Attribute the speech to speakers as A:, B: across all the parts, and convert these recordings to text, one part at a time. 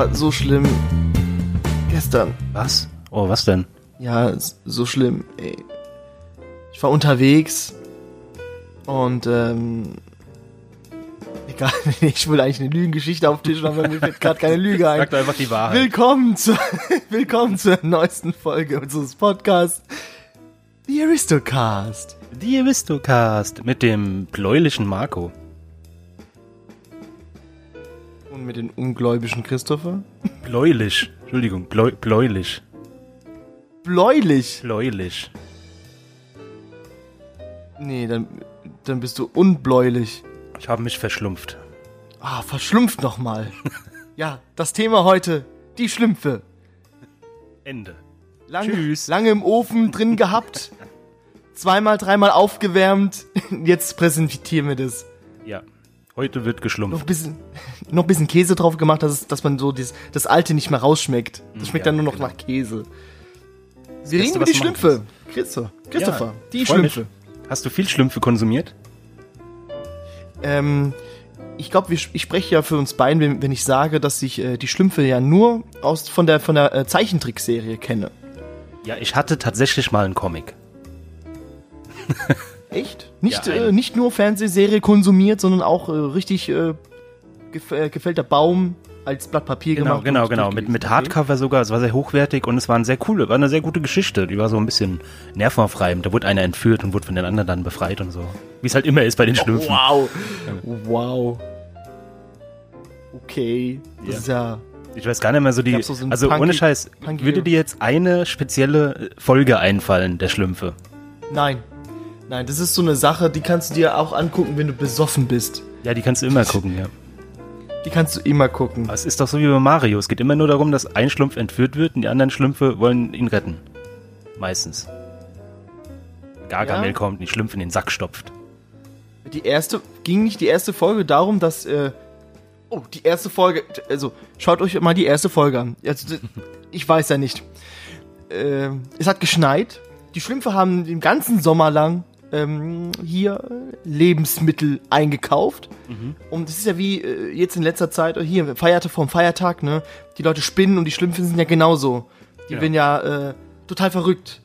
A: war so schlimm. Gestern.
B: Was? Oh, was denn?
A: Ja, so schlimm. Ey. Ich war unterwegs und ähm, egal, ich will eigentlich eine Lügengeschichte auftischen, aber mir fällt gerade keine Lüge ein.
B: Sag doch einfach die Wahrheit.
A: Willkommen zur, willkommen zur neuesten Folge unseres Podcasts, The Aristocast.
B: Die Aristocast mit dem bläulichen Marco.
A: Und mit dem ungläubigen Christopher.
B: Bläulich. Entschuldigung, bläu bläulich.
A: Bläulich.
B: Bläulich.
A: Nee, dann, dann bist du unbläulich.
B: Ich habe mich verschlumpft.
A: Ah, verschlumpft nochmal. ja, das Thema heute, die Schlümpfe.
B: Ende.
A: Lange,
B: Tschüss.
A: lange im Ofen drin gehabt. Zweimal, dreimal aufgewärmt. Jetzt präsentieren wir das.
B: Ja. Heute wird
A: Noch
B: geschlumpft.
A: ein bisschen, noch ein bisschen Käse drauf gemacht, dass, es, dass man so dieses, das Alte nicht mehr rausschmeckt. Das schmeckt
B: ja,
A: dann nur noch
B: genau.
A: nach Käse. Wir
B: Beste,
A: reden über die Schlümpfe. Christopher, Christopher,
B: Ja,
A: die
B: mich.
A: Schlümpfe.
B: Hast du viel Schlümpfe konsumiert?
A: Ähm, ich glaube, ich spreche ja für uns beiden, wenn, wenn ich sage, dass ich äh, die Schlümpfe ja nur aus, von der, von der äh, Zeichentrickserie kenne.
B: Ja, ich hatte tatsächlich mal einen Comic.
A: Echt? Nicht,
B: Ja,
A: äh, nicht nur Fernsehserie konsumiert, sondern auch äh, richtig äh, gef äh, gefällter Baum als Blatt Papier
B: Genau,
A: gemacht.
B: genau, genau. Mit, mit Hardcover sogar. Es war sehr hochwertig und es war eine sehr coole, war eine sehr gute Geschichte. Die war so ein bisschen nervenaufreibend. Da wurde einer entführt und wurde von den anderen dann befreit und so. Wie es halt immer ist bei den Schlümpfen.
A: Wow. Wow. Okay. Das ist ja.
B: Ich weiß gar nicht mehr so die.
A: So
B: also
A: punky-
B: ohne Scheiß,
A: punky-
B: würde dir jetzt eine spezielle Folge einfallen, der Schlümpfe?
A: Nein. Nein, das ist so eine Sache, die kannst du dir auch angucken, wenn du besoffen bist.
B: Ja, die kannst du immer gucken, ja.
A: Die kannst du immer gucken.
B: Aber es ist doch so wie bei Mario. Es geht immer nur darum, dass ein Schlumpf entführt wird und die anderen Schlümpfe wollen ihn retten. Meistens. Gargamel
A: Ja?
B: kommt und die Schlümpfe in den Sack stopft.
A: Die erste, ging nicht die erste Folge darum, dass, äh, oh, die erste Folge, also, schaut euch mal die erste Folge an. Also, ich weiß ja nicht. Ähm, es hat geschneit. Die Schlümpfe haben den ganzen Sommer lang ähm, hier Lebensmittel eingekauft. Und es ist ja wie äh, jetzt in letzter Zeit, äh, hier, Feiertag vom Feiertag, ne? Die Leute spinnen und die Schlümpfe sind ja genauso. Die
B: Ja.
A: werden ja äh, total verrückt.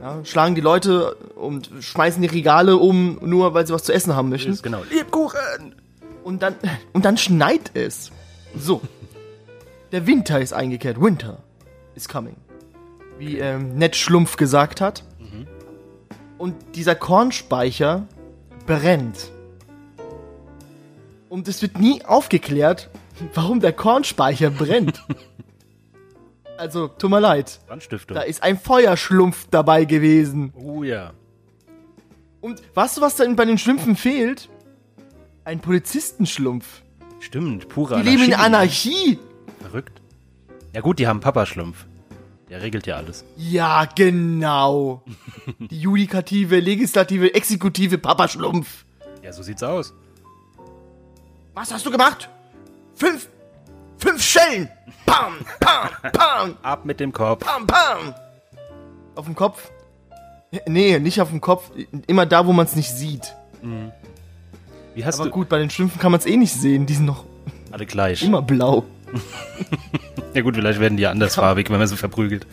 A: Ja, schlagen die Leute und schmeißen die Regale um, nur weil sie was zu essen haben möchten.
B: Ist genau. Lebkuchen!
A: Und dann, und dann schneit es. So. Der Winter ist eingekehrt. Winter is coming. Wie ähm, Ned Schlumpf gesagt hat. Und dieser Kornspeicher brennt. Und es wird nie aufgeklärt, warum der Kornspeicher brennt. also, tut mir leid.
B: Brandstiftung.
A: Da ist ein Feuerschlumpf dabei gewesen.
B: Oh ja.
A: Und weißt du, was da bei den Schlümpfen fehlt? Ein Polizistenschlumpf.
B: Stimmt, pure
A: Die leben in
B: Anarchie.
A: Anarchie.
B: Verrückt. Ja gut, die haben Papa-Schlumpf. Der regelt ja alles.
A: Ja, genau. Die Judikative, Legislative, Exekutive Papaschlumpf.
B: Ja, so sieht's aus.
A: Was hast du gemacht? Fünf, fünf Schellen. Pam, pam, pam,
B: Ab mit dem Kopf.
A: pam, pam. Auf dem Kopf? Nee, nicht auf dem Kopf. Immer da, wo man es nicht sieht.
B: Wie hast
A: Aber
B: du...
A: gut, bei den Schlümpfen kann man es eh nicht sehen. Die sind noch
B: Alle gleich.
A: immer blau.
B: Ja gut, vielleicht werden die ja andersfarbig, wenn man sie verprügelt.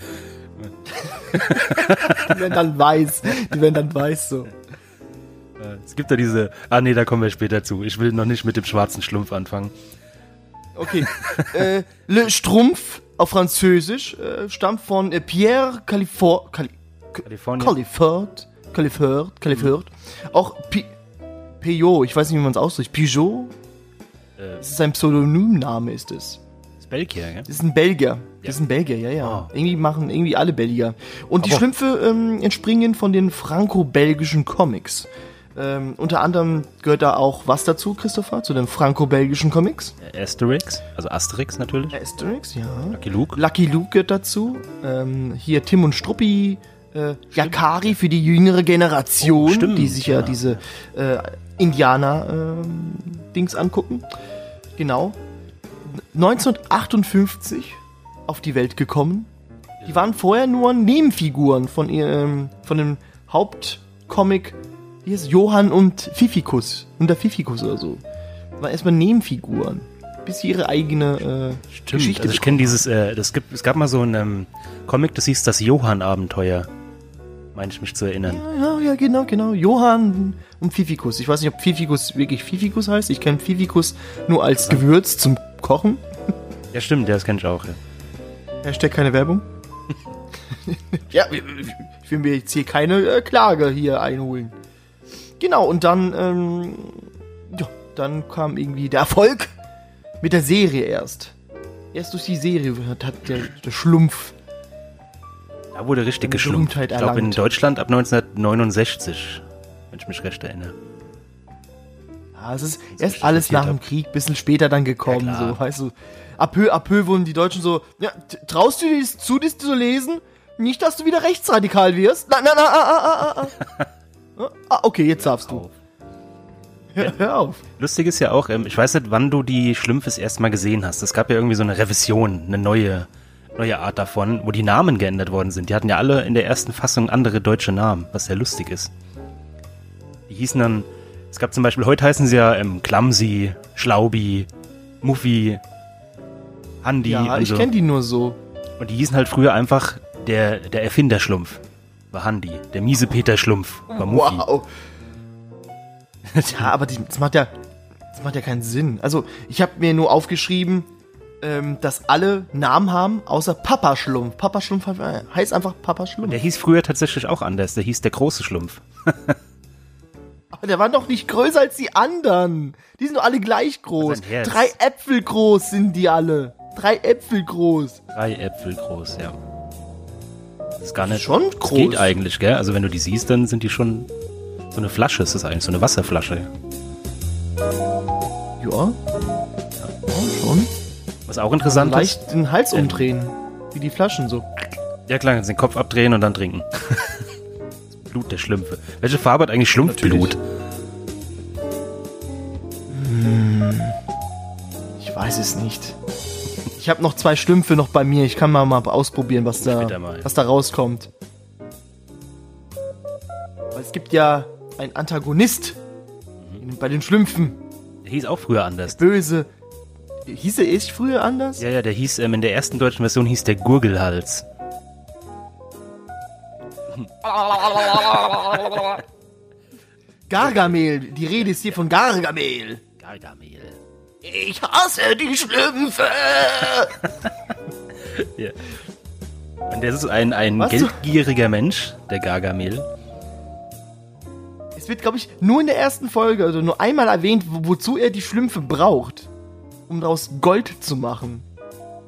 A: Die werden dann weiß. Die werden dann weiß so.
B: Äh, Es gibt da diese... Ah nee, da kommen wir später zu. Ich will noch nicht mit dem schwarzen Schlumpf anfangen.
A: Okay. äh, Le Strumpf auf Französisch äh, stammt von äh, Pierre Califor Cali
B: Kalifornien.
A: Califort. Califort. Califort. Auch Pi Peugeot, ich weiß nicht, wie man es ausspricht. Peugeot?
B: Äh,
A: Das ist ein Pseudonymname, ist es.
B: Belgier, gell?
A: Das ist ein Belgier. Das ist ein Belgier, ja, ja.
B: Ah.
A: Irgendwie machen irgendwie alle Belgier. Und die
B: Aber-
A: Schlümpfe ähm, entspringen von den franco-belgischen Comics. Ähm, unter anderem gehört da auch was dazu, Christopher? Zu den franco-belgischen Comics?
B: Äh, Asterix, also Asterix natürlich.
A: Asterix, ja.
B: Lucky Luke.
A: Lucky Luke gehört dazu. Ähm, hier Tim und Struppi. Äh, Yakari für die jüngere Generation,
B: Oh, stimmt,
A: die sich ja,
B: ja.
A: diese äh, Indianer-Dings angucken. Genau. 1958 auf die Welt gekommen. Die waren vorher nur Nebenfiguren von ihrem, von dem Hauptcomic, wie heißt es? Johann und Fifikus. Und der Fifikus oder so. Das waren erstmal Nebenfiguren. bis sie ihre eigene äh, Geschichte
B: Also ich kenne dieses, äh, das gibt, es gab mal so ein ähm, Comic, das hieß das Johann-Abenteuer. Meine ich mich zu erinnern.
A: Ja, ja, genau, genau. Johann und Fifikus. Ich weiß nicht, ob Fifikus wirklich Fifikus heißt. Ich kenne Fifikus nur als Gewürz zum Kochen.
B: Ja, stimmt, das kenne ich auch. Ja.
A: Hashtag keine Werbung. ja, ich will mir jetzt hier keine äh, Klage hier einholen. Genau, und dann, ähm, ja, dann kam irgendwie der Erfolg mit der Serie erst. Erst durch die Serie hat, hat der, der Schlumpf.
B: Da wurde richtig geschlumpft. Ich glaube in. Deutschland ab 1969, wenn ich mich recht erinnere.
A: Ja, es ist erst alles nach dem. Krieg, bisschen später dann gekommen,
B: Ja,
A: so, weißt du. À peu, à peu wurden die Deutschen so, ja, traust du dir zu, das zu lesen? Nicht, dass du wieder rechtsradikal wirst? Nein, nein, nein, ah, ah, ah, ah, ah. ah, okay, jetzt darfst du.
B: Auf.
A: Hör, auf.
B: Lustig ist ja auch, ähm, ich weiß nicht, wann du die Schlümpfe das erste Mal gesehen hast. Es gab ja irgendwie so eine Revision, eine neue, neue Art davon, wo die Namen geändert worden sind. Die hatten ja alle in der ersten Fassung andere deutsche Namen, was sehr lustig ist. Die hießen dann, es gab zum Beispiel, heute heißen sie ja ähm, Clumsy, Schlaubi, Muffy, Handy
A: Ja,
B: und
A: ich
B: so.
A: kenne die nur so.
B: Und die hießen halt früher einfach der, der Erfinderschlumpf. War Handy. Der miese Peter Schlumpf. War Muffy.
A: Wow. ja, aber die, das macht ja, das macht ja keinen Sinn. Also, ich habe mir nur aufgeschrieben, ähm, dass alle Namen haben, außer Papa Schlumpf. Papa Schlumpf heißt einfach Papa Schlumpf.
B: Der hieß früher tatsächlich auch anders. Der hieß der große Schlumpf.
A: Aber der war doch nicht größer als die anderen. Die sind doch alle gleich groß. Drei Äpfel groß sind die alle. Drei Äpfel groß.
B: Drei Äpfel groß, ja. Das ist gar nicht.
A: Schon groß.
B: geht eigentlich, gell? Also wenn du die siehst, dann sind die schon so eine Flasche. Ist das eigentlich so eine Wasserflasche?
A: Ja. Ja, schon.
B: Was auch interessant ist.
A: Leicht den Hals umdrehen. Wie die Flaschen so.
B: Ja klar, den Kopf abdrehen und dann trinken. Blut der Schlümpfe. Welche Farbe hat eigentlich Schlumpfblut?
A: Ich weiß es nicht. Ich habe noch zwei Schlümpfe noch bei mir. Ich kann mal, mal ausprobieren, was da, was da rauskommt. Weil es gibt ja einen Antagonist
B: Mhm.
A: bei den Schlümpfen.
B: Der hieß auch früher anders.
A: Böse. Hieß er echt früher anders?
B: Ja, ja, der hieß, ähm, in der ersten deutschen Version hieß der Gurgelhals.
A: Gargamel. Die Rede ist hier von Gargamel.
B: Gargamel.
A: Ich hasse die Schlümpfe.
B: Ja. Und der ist ein, ein
A: Was?
B: geldgieriger Mensch, der Gargamel.
A: Es wird, glaube ich, nur in der ersten Folge, also nur einmal erwähnt, wo, wozu er die Schlümpfe braucht. Um daraus Gold zu machen.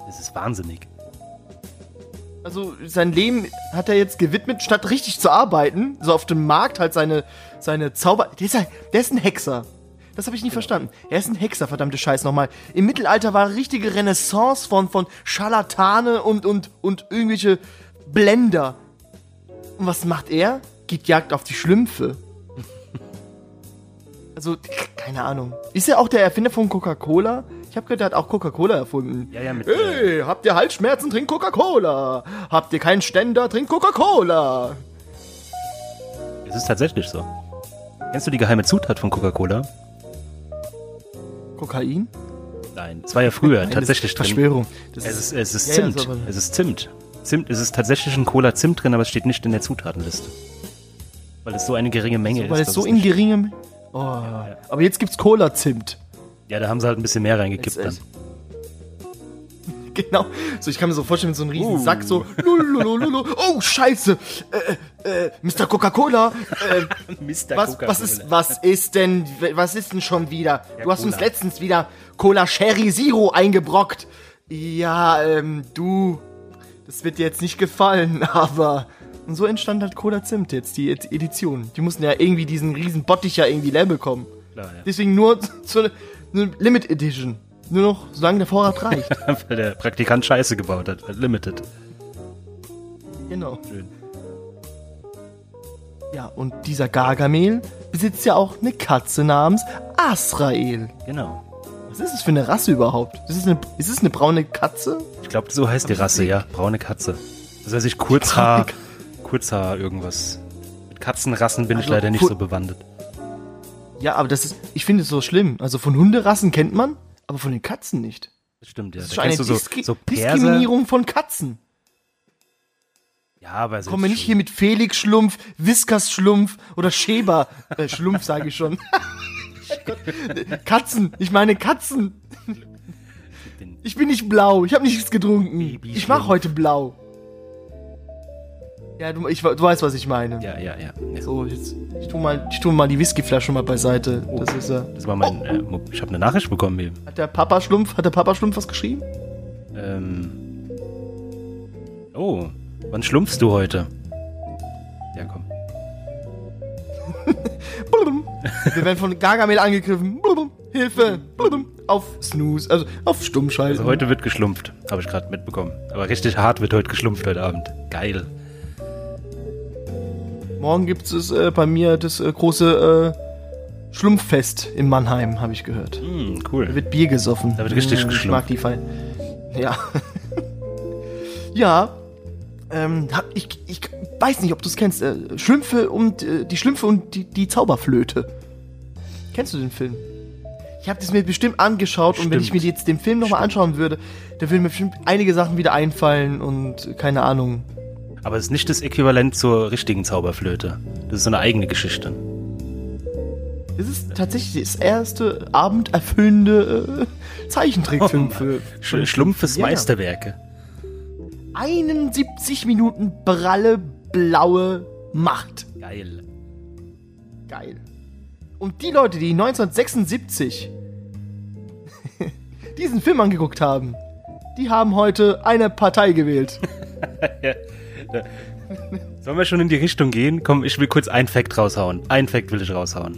B: Das ist wahnsinnig.
A: Also sein Leben hat er jetzt gewidmet, statt richtig zu arbeiten, so auf dem Markt halt seine, seine Zauber... Der ist, ein, der ist ein Hexer. Das habe ich nie verstanden. Er ist ein Hexer, verdammte Scheiß nochmal. Im Mittelalter war eine richtige Renaissance von, von Scharlatane und, und, und irgendwelche Blender. Und was macht er? Geht Jagd auf die Schlümpfe. Also, keine Ahnung. Ist er auch der Erfinder von Coca-Cola? Ich habe gehört, er hat auch Coca-Cola erfunden.
B: Ja, ja, mit,
A: Hey, habt ihr Halsschmerzen, trinkt Coca-Cola. Habt ihr keinen Ständer, trinkt Coca-Cola.
B: Es ist tatsächlich so. Kennst du die geheime Zutat von Coca-Cola?
A: Kokain?
B: Nein. Es war ja früher
A: Nein, das
B: tatsächlich
A: ist
B: drin.
A: Verschwörung. Das
B: Es ist, es ist
A: Ja, ja,
B: Zimt.
A: so, aber-
B: es ist Zimt. Zimt. Es ist tatsächlich ein Cola Zimt drin, aber es steht nicht in der Zutatenliste. Weil es so eine geringe Menge ist.
A: weil es so in geringem... Oh, aber jetzt gibt's Cola-Zimt.
B: Ja, da haben sie halt ein bisschen mehr reingekippt dann.
A: äh, Genau. So, ich kann mir so vorstellen, mit so einem riesen
B: Uh.
A: Sack so... lululululu. Oh, scheiße. Äh, äh, Mr. Coca-Cola. Äh,
B: Mr.
A: was, was, ist, was ist denn... Was ist denn schon wieder? du hast uns
B: Cola.
A: letztens wieder Cola Sherry Zero eingebrockt. Ja, ähm, du... Das wird dir jetzt nicht gefallen, aber... Und so entstand halt Cola Zimt jetzt, die Ed- Edition. Die mussten ja irgendwie diesen riesen Bottich ja irgendwie leer bekommen.
B: Klar, ja.
A: Deswegen nur so eine, Limit Edition. Nur noch, solange der Vorrat reicht.
B: Weil der Praktikant Scheiße gebaut hat. Limited.
A: genau.
B: Schön.
A: Ja, und dieser Gargamel besitzt ja auch eine Katze namens Asrael.
B: Genau.
A: Was ist das für eine Rasse überhaupt? Ist es eine, ist es eine braune Katze?
B: Ich glaube, so heißt die Rasse, ja. Braune Katze. Das heißt ich Kurzhaar, Kurzhaar irgendwas. Mit Katzenrassen bin ich
A: Also,
B: leider nicht so bewandert.
A: Ja, aber das ist, ich finde es so schlimm. Also von Hunderassen kennt man, aber von den Katzen nicht.
B: Das stimmt, ja.
A: Das
B: Da
A: ist eine
B: kennst du so,
A: Diskri
B: so.
A: Diskriminierung von Katzen.
B: Ja, aber
A: Kommen wir nicht hier mit Felix Schlumpf, Whiskas Schlumpf oder Schäber. Äh, Schlumpf sage ich schon. Katzen, ich meine Katzen. Ich bin nicht blau, ich habe nichts getrunken. Ich mach
B: Schlumpf.
A: heute blau. Ja, du, ich, du weißt, was ich meine.
B: Ja, ja, ja. ja.
A: So, jetzt, ich tu mal, ich tu mal die Whiskyflasche mal beiseite. Das ist äh,
B: Das war mein. Äh, Mo- ich habe eine Nachricht bekommen eben.
A: Hat der Papa Schlumpf, hat der Papa Schlumpf was geschrieben?
B: Ähm. Oh, wann schlumpfst du heute? Ja, komm.
A: Wir werden von Gargamel angegriffen. Hilfe. Auf Snooze, also auf Stumm schalten.
B: Also heute wird geschlumpft, habe ich gerade mitbekommen. Aber richtig hart wird heute geschlumpft heute Abend. Geil.
A: Morgen gibt es äh, bei mir das äh, große äh, Schlumpffest in Mannheim, habe ich gehört. Da
B: cool.
A: wird Bier gesoffen.
B: Da wird richtig
A: Mm, Ich mag die Fall. Ja. ja. Ähm, hab- ich, ich weiß nicht, ob du es kennst. Äh, Schlümpfe und äh, die Schlümpfe und die, die Zauberflöte. Kennst du den Film? Ich habe das mir bestimmt angeschaut und wenn ich mir
B: Stimmt.
A: jetzt den Film nochmal anschauen würde, da würden mir bestimmt einige Sachen wieder einfallen und keine Ahnung.
B: Aber es ist nicht das Äquivalent zur richtigen Zauberflöte. Das ist so eine eigene Geschichte.
A: Das ist tatsächlich das erste abenderfüllende äh, Zeichentrickfilm
B: Oh,
A: für,
B: Sch Schlumpfes
A: Ja, ja.
B: Meisterwerke.
A: 71 Minuten pralle, blaue Macht.
B: Geil.
A: Geil. Und die Leute, die 1976 diesen Film angeguckt haben, die haben heute eine Partei gewählt.
B: Sollen wir schon in die Richtung gehen? Komm, ich will kurz ein Fact raushauen. Ein Fact will ich raushauen.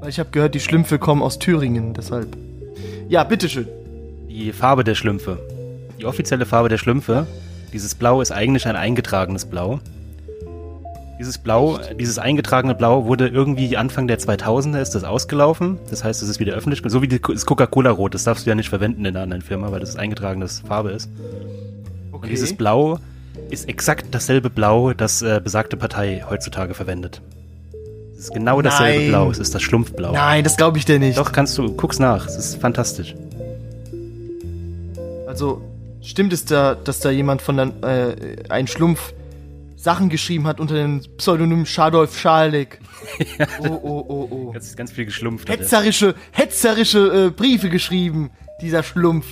A: Weil ich habe gehört, die Schlümpfe kommen aus Thüringen, deshalb. Ja, bitteschön.
B: Die Farbe der Schlümpfe. Die offizielle Farbe der Schlümpfe. Dieses Blau ist eigentlich ein eingetragenes Blau. Dieses Blau, dieses eingetragene Blau wurde irgendwie Anfang der 2000er ist das ausgelaufen. Das heißt, es ist wieder öffentlich. So wie das Coca-Cola-Rot. Das darfst du ja nicht verwenden in einer anderen Firma, weil das eingetragenes Farbe ist. Und dieses Blau ist exakt dasselbe Blau, das äh, besagte Partei heutzutage verwendet. Es ist genau dasselbe
A: Nein.
B: Blau. Es ist das Schlumpfblau.
A: Nein, das glaube ich dir nicht.
B: Doch, kannst du, guck's nach. Es ist fantastisch.
A: Also, stimmt es da, dass da jemand von der, äh, ein Schlumpf Sachen geschrieben hat unter dem Pseudonym Schadolf Schalik? Oh, oh, oh, oh.
B: Ganz, ganz viel geschlumpft. er.
A: Hetzerische, hetzerische äh, Briefe geschrieben, dieser Schlumpf.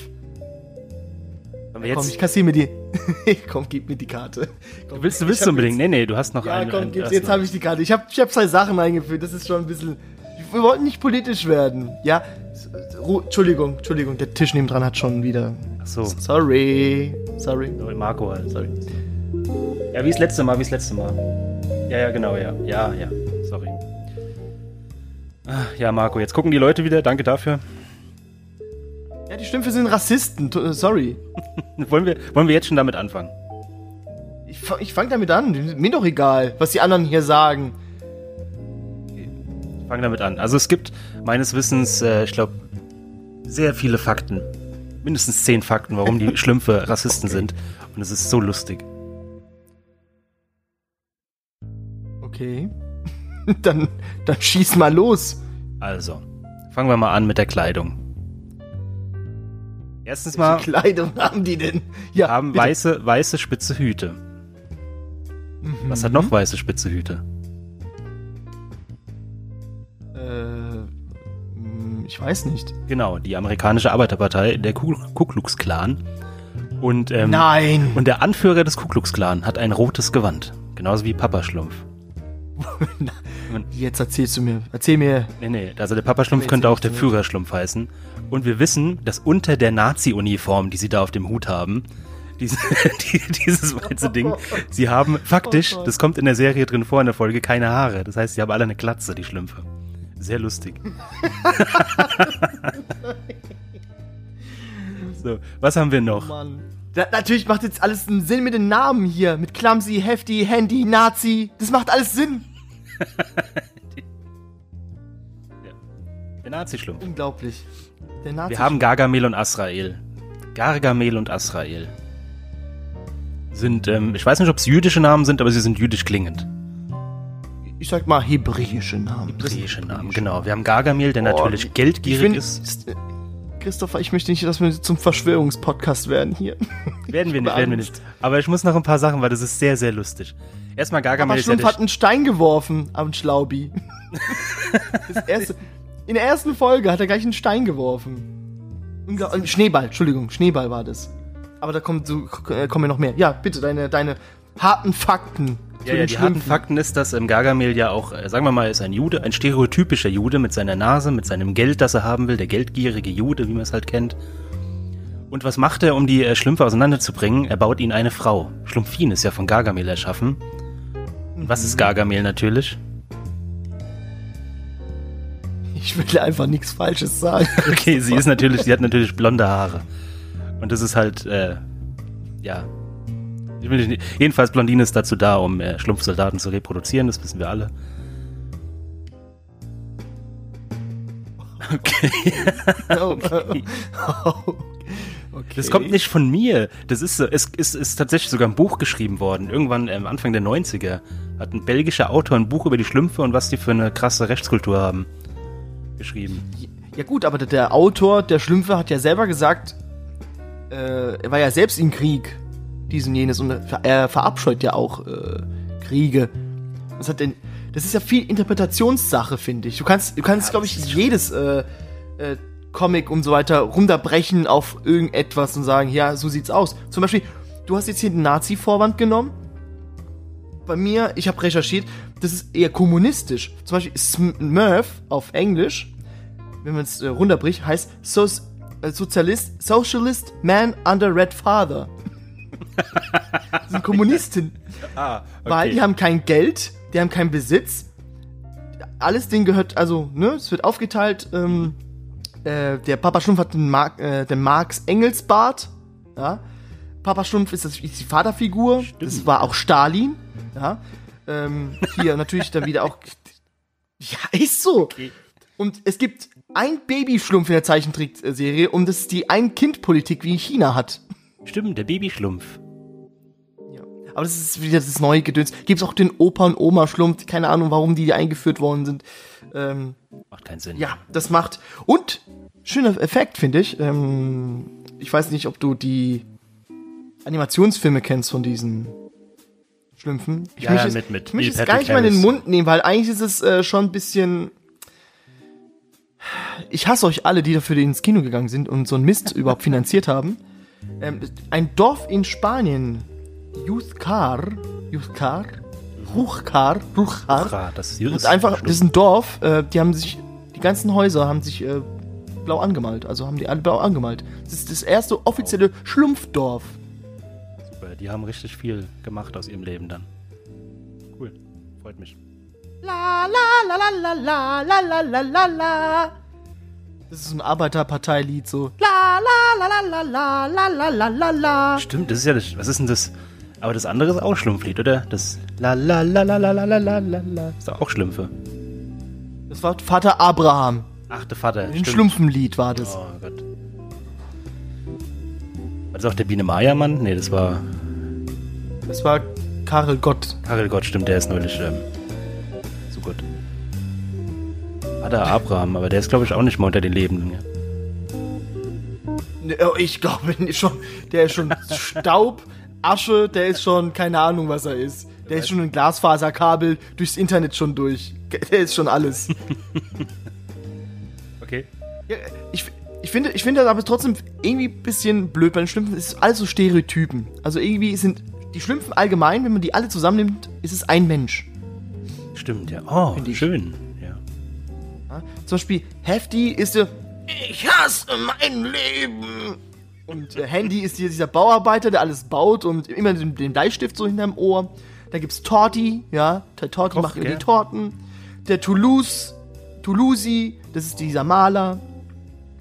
B: Wollen wir
A: Komm,
B: jetzt,
A: ich kassiere mir die. komm, gib mir die Karte. Komm,
B: du willst, du willst unbedingt.
A: Jetzt,
B: Nee, nee, du hast noch
A: ja,
B: einen.
A: komm,
B: einen-
A: gib's, jetzt habe ich die Karte. Ich habe ich hab zwei Sachen eingeführt, das ist schon ein bisschen. Wir wollten nicht politisch werden. Ja, S- Ru Entschuldigung, Entschuldigung, der Tisch nebendran hat schon wieder.
B: Ach so,
A: Sorry, sorry.
B: sorry, Marco halt, sorry. Ja, wie das letzte Mal, wie das letzte Mal. Ja, ja, genau, ja. Ja, ja, sorry. Ah, Ja, Marco, jetzt gucken die Leute wieder. Danke dafür.
A: Ja, die Schlümpfe sind Rassisten. äh, Sorry.
B: Wollen wir, wollen wir jetzt schon damit anfangen?
A: Ich, ich fange damit an. Mir doch egal, was die anderen hier sagen.
B: Ich fange damit an. Also es gibt meines Wissens, äh, ich glaube, sehr viele Fakten. Mindestens zehn Fakten, warum die Schlümpfe Rassisten sind. Und es ist so lustig.
A: Okay. dann, dann schieß mal los.
B: Also, fangen wir mal an mit der Kleidung. Erstens
A: Welche
B: mal
A: Kleidung haben die denn? Ja,
B: haben
A: bitte.
B: weiße, weiße spitze Hüte. Was hat noch weiße spitze Hüte?
A: Äh, ich weiß nicht.
B: Genau, die amerikanische Arbeiterpartei, der Ku Ku Klux Klan. Und, ähm,
A: Nein.
B: und der Anführer des Ku Klux Klan hat ein rotes Gewand. Genauso wie Papa Schlumpf.
A: Jetzt erzählst du mir. Erzähl mir.
B: Nee, nee, also der Papa Schlumpf
A: Jetzt
B: könnte auch der. Führerschlumpf heißen. Und wir wissen, dass unter der Nazi-Uniform, die sie da auf dem Hut haben, diese, die, dieses weiße Ding, sie haben faktisch,
A: Oh
B: das kommt in der Serie drin vor in der Folge, keine Haare. Das heißt, sie haben alle eine Glatze, die Schlümpfe. Sehr lustig. so, was haben wir noch?
A: Mann. Da, natürlich macht jetzt alles einen Sinn mit den Namen hier. Mit Clumsy, Hefty, Handy, Nazi. Das macht alles Sinn.
B: Der Nazi-Schlumpf.
A: Unglaublich. Der Nazi.
B: Wir haben Gargamel und Asrael. Gargamel und Asrael sind, ähm, ich weiß nicht, ob es jüdische Namen sind, aber sie sind jüdisch klingend.
A: ich sag mal hebräische Namen.
B: Hebräische Namen, genau. Wir haben Gargamel, der
A: Oh,
B: natürlich
A: ich
B: geldgierig
A: find,
B: ist.
A: Christopher, ich möchte nicht, dass wir zum Verschwörungspodcast werden hier.
B: Werden wir nicht, werden wir nicht. Aber ich muss noch ein paar Sachen, weil das ist sehr, sehr lustig. Erstmal Gargamel
A: Aber
B: ja
A: Schlumpf hat einen Stein geworfen am Schlaubi. Erste, in der ersten Folge hat er gleich einen Stein geworfen. Äh, Schneeball, Entschuldigung, Schneeball war das. Aber da kommt so, äh, kommen ja noch mehr. Ja, bitte, deine, deine harten Fakten.
B: Ja, ja, die harten. Fakten ist, dass ähm, Gargamel ja auch, äh, sagen wir mal, ist ein Jude, ein stereotypischer Jude mit seiner Nase, mit seinem Geld, das er haben will, der geldgierige Jude, wie man es halt kennt. Und was macht er, um die äh, Schlümpfe auseinanderzubringen? Er baut ihnen eine Frau. Schlumpfin ist ja von Gargamel erschaffen. Und was ist Gargamel natürlich?
A: Ich will einfach nichts Falsches sagen.
B: Okay, sie ist natürlich, sie hat natürlich blonde Haare. Und das ist halt, äh, ja. Jedenfalls Blondine ist dazu da, um äh, Schlumpfsoldaten zu reproduzieren, das wissen wir alle. Okay.
A: Oh, oh, okay.
B: Das kommt nicht von mir. Das ist, so- es ist, ist tatsächlich sogar ein Buch geschrieben worden. Irgendwann ähm, Anfang der 90er hat ein belgischer Autor ein Buch über die Schlümpfe und was die für eine krasse Rechtskultur haben geschrieben.
A: Ja gut, aber der- der Autor der Schlümpfe hat ja selber gesagt, äh, er war ja selbst im Krieg, dies und jenes, und er er verabscheut ja auch äh, Kriege. Das hat denn, das ist ja viel Interpretationssache, finde ich. Du kannst, du kannst,
B: Ja,
A: glaube ich, jedes äh, äh, Comic und so weiter runterbrechen auf irgendetwas und sagen, ja, so sieht's aus. Zum Beispiel, du hast jetzt hier den Nazi-Vorwand genommen. Bei mir, ich habe recherchiert, das ist eher kommunistisch. Zum Beispiel Smurf auf Englisch wenn man es äh, runterbricht, heißt so äh, Sozialist, Socialist Man under Red Father. das sind Kommunisten,
B: Ah,
A: weil die haben kein Geld, die haben keinen Besitz. Alles denen gehört, also, ne, es wird aufgeteilt. Ähm, äh, der Papa Schlumpf hat den, Mark, äh, den Marx Engels Bart. Ja. Papa Schlumpf ist, das, ist die Vaterfigur. Das war auch Stalin. Ja. Ähm, hier natürlich dann wieder auch. Ja, ist so. Und es gibt ein Babyschlumpf in der Zeichentrickserie und das ist die Ein-Kind-Politik, wie China hat.
B: Stimmt, der Babyschlumpf.
A: Ja. Aber das ist wieder das neue Gedöns. Gibt es auch den Opa- und Oma-Schlumpf, keine Ahnung, warum die eingeführt worden sind. Ähm,
B: Macht keinen Sinn.
A: ja, das macht. Und, schöner Effekt, finde ich. Ähm, ich weiß nicht, ob du die Animationsfilme kennst von diesen Schlümpfen. Ich
B: Ja,
A: möchte
B: ja, mit- mit
A: ich möchte es gar nicht mal in den. Mund nehmen, weil eigentlich ist es äh, schon ein bisschen. Ich hasse euch alle, die dafür ins Kino gegangen sind und so einen Mist überhaupt finanziert haben. Ähm, ein Dorf in Spanien, Youthcar, Youthcar, Ruchcar, Ruchcar,
B: Ah, das ist
A: ist einfach, das ist ein Dorf, äh, die haben sich, die ganzen Häuser haben sich äh, blau angemalt, also haben die alle blau angemalt. Das ist das erste offizielle Schlumpfdorf.
B: Super, die haben richtig viel gemacht aus ihrem Leben dann. Cool, freut mich.
A: La la la la la la la la la la. Das ist so ein Arbeiterparteilied so. La la la la la la la la la la.
B: Stimmt, das ist ja das, was ist denn das? Aber das andere ist auch Schlumpflied, oder? Das la la la la la la la la la la. Ist doch auch Schlümpfe.
A: Das war Vater Abraham.
B: Ach, der Vater.
A: Ein. Schlumpfenlied war das.
B: Oh Gott. War das auch der Biene Maya-Mann? Nee, das war
A: Das war Karel Gott.
B: Karel Gott, stimmt, der ist neulich ähm, so gut. Vater Abraham, aber der ist, glaube ich, auch nicht mal unter den Lebenden. Ja.
A: Ne, oh, Ich glaube nicht schon, der ist schon Staub, Asche, der ist schon, keine Ahnung, was er ist. Der ist schon ein Glasfaserkabel durchs Internet schon durch. Der ist schon alles.
B: Okay.
A: Ja, ich, ich finde, ich finde das aber trotzdem irgendwie ein bisschen blöd bei den Schlümpfen. Es ist alles so Stereotypen. Also irgendwie sind die Schlümpfen allgemein, wenn man die alle zusammennimmt, ist es ein Mensch.
B: Stimmt, ja. Oh,
A: Finde ich.
B: schön.
A: Zum Beispiel Hefty ist der Ich hasse mein Leben. Und äh, Handy ist hier dieser Bauarbeiter, der alles baut und immer den, den Bleistift so hinterm Ohr. Da gibt's Torti, ja. Der Torti
B: Koch,
A: macht immer die Torten. Der Toulouse, Toulousi, das ist dieser Maler.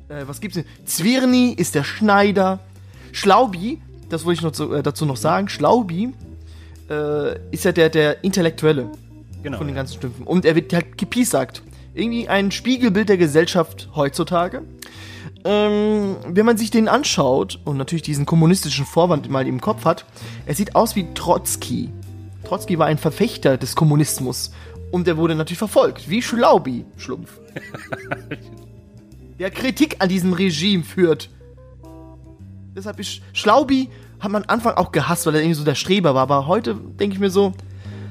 A: Äh, was gibt's denn? Zwirni ist der Schneider. Schlaubi, das wollte ich noch zu, äh, dazu noch sagen, Schlaubi äh, ist ja der, der Intellektuelle
B: Genau.
A: von den
B: ja.
A: ganzen Stümpfen. Und er wird halt gepiesackt. Irgendwie ein Spiegelbild der Gesellschaft heutzutage. Ähm, wenn man sich den anschaut und natürlich diesen kommunistischen Vorwand mal im Kopf hat, er sieht aus wie Trotzki. Trotzki war ein Verfechter des Kommunismus und er wurde natürlich verfolgt, wie Schlaubi, Schlumpf. der Kritik an diesem Regime führt. Deshalb ist Schlaubi hat man am Anfang auch gehasst, weil er irgendwie so der Streber war. Aber heute denke ich mir so,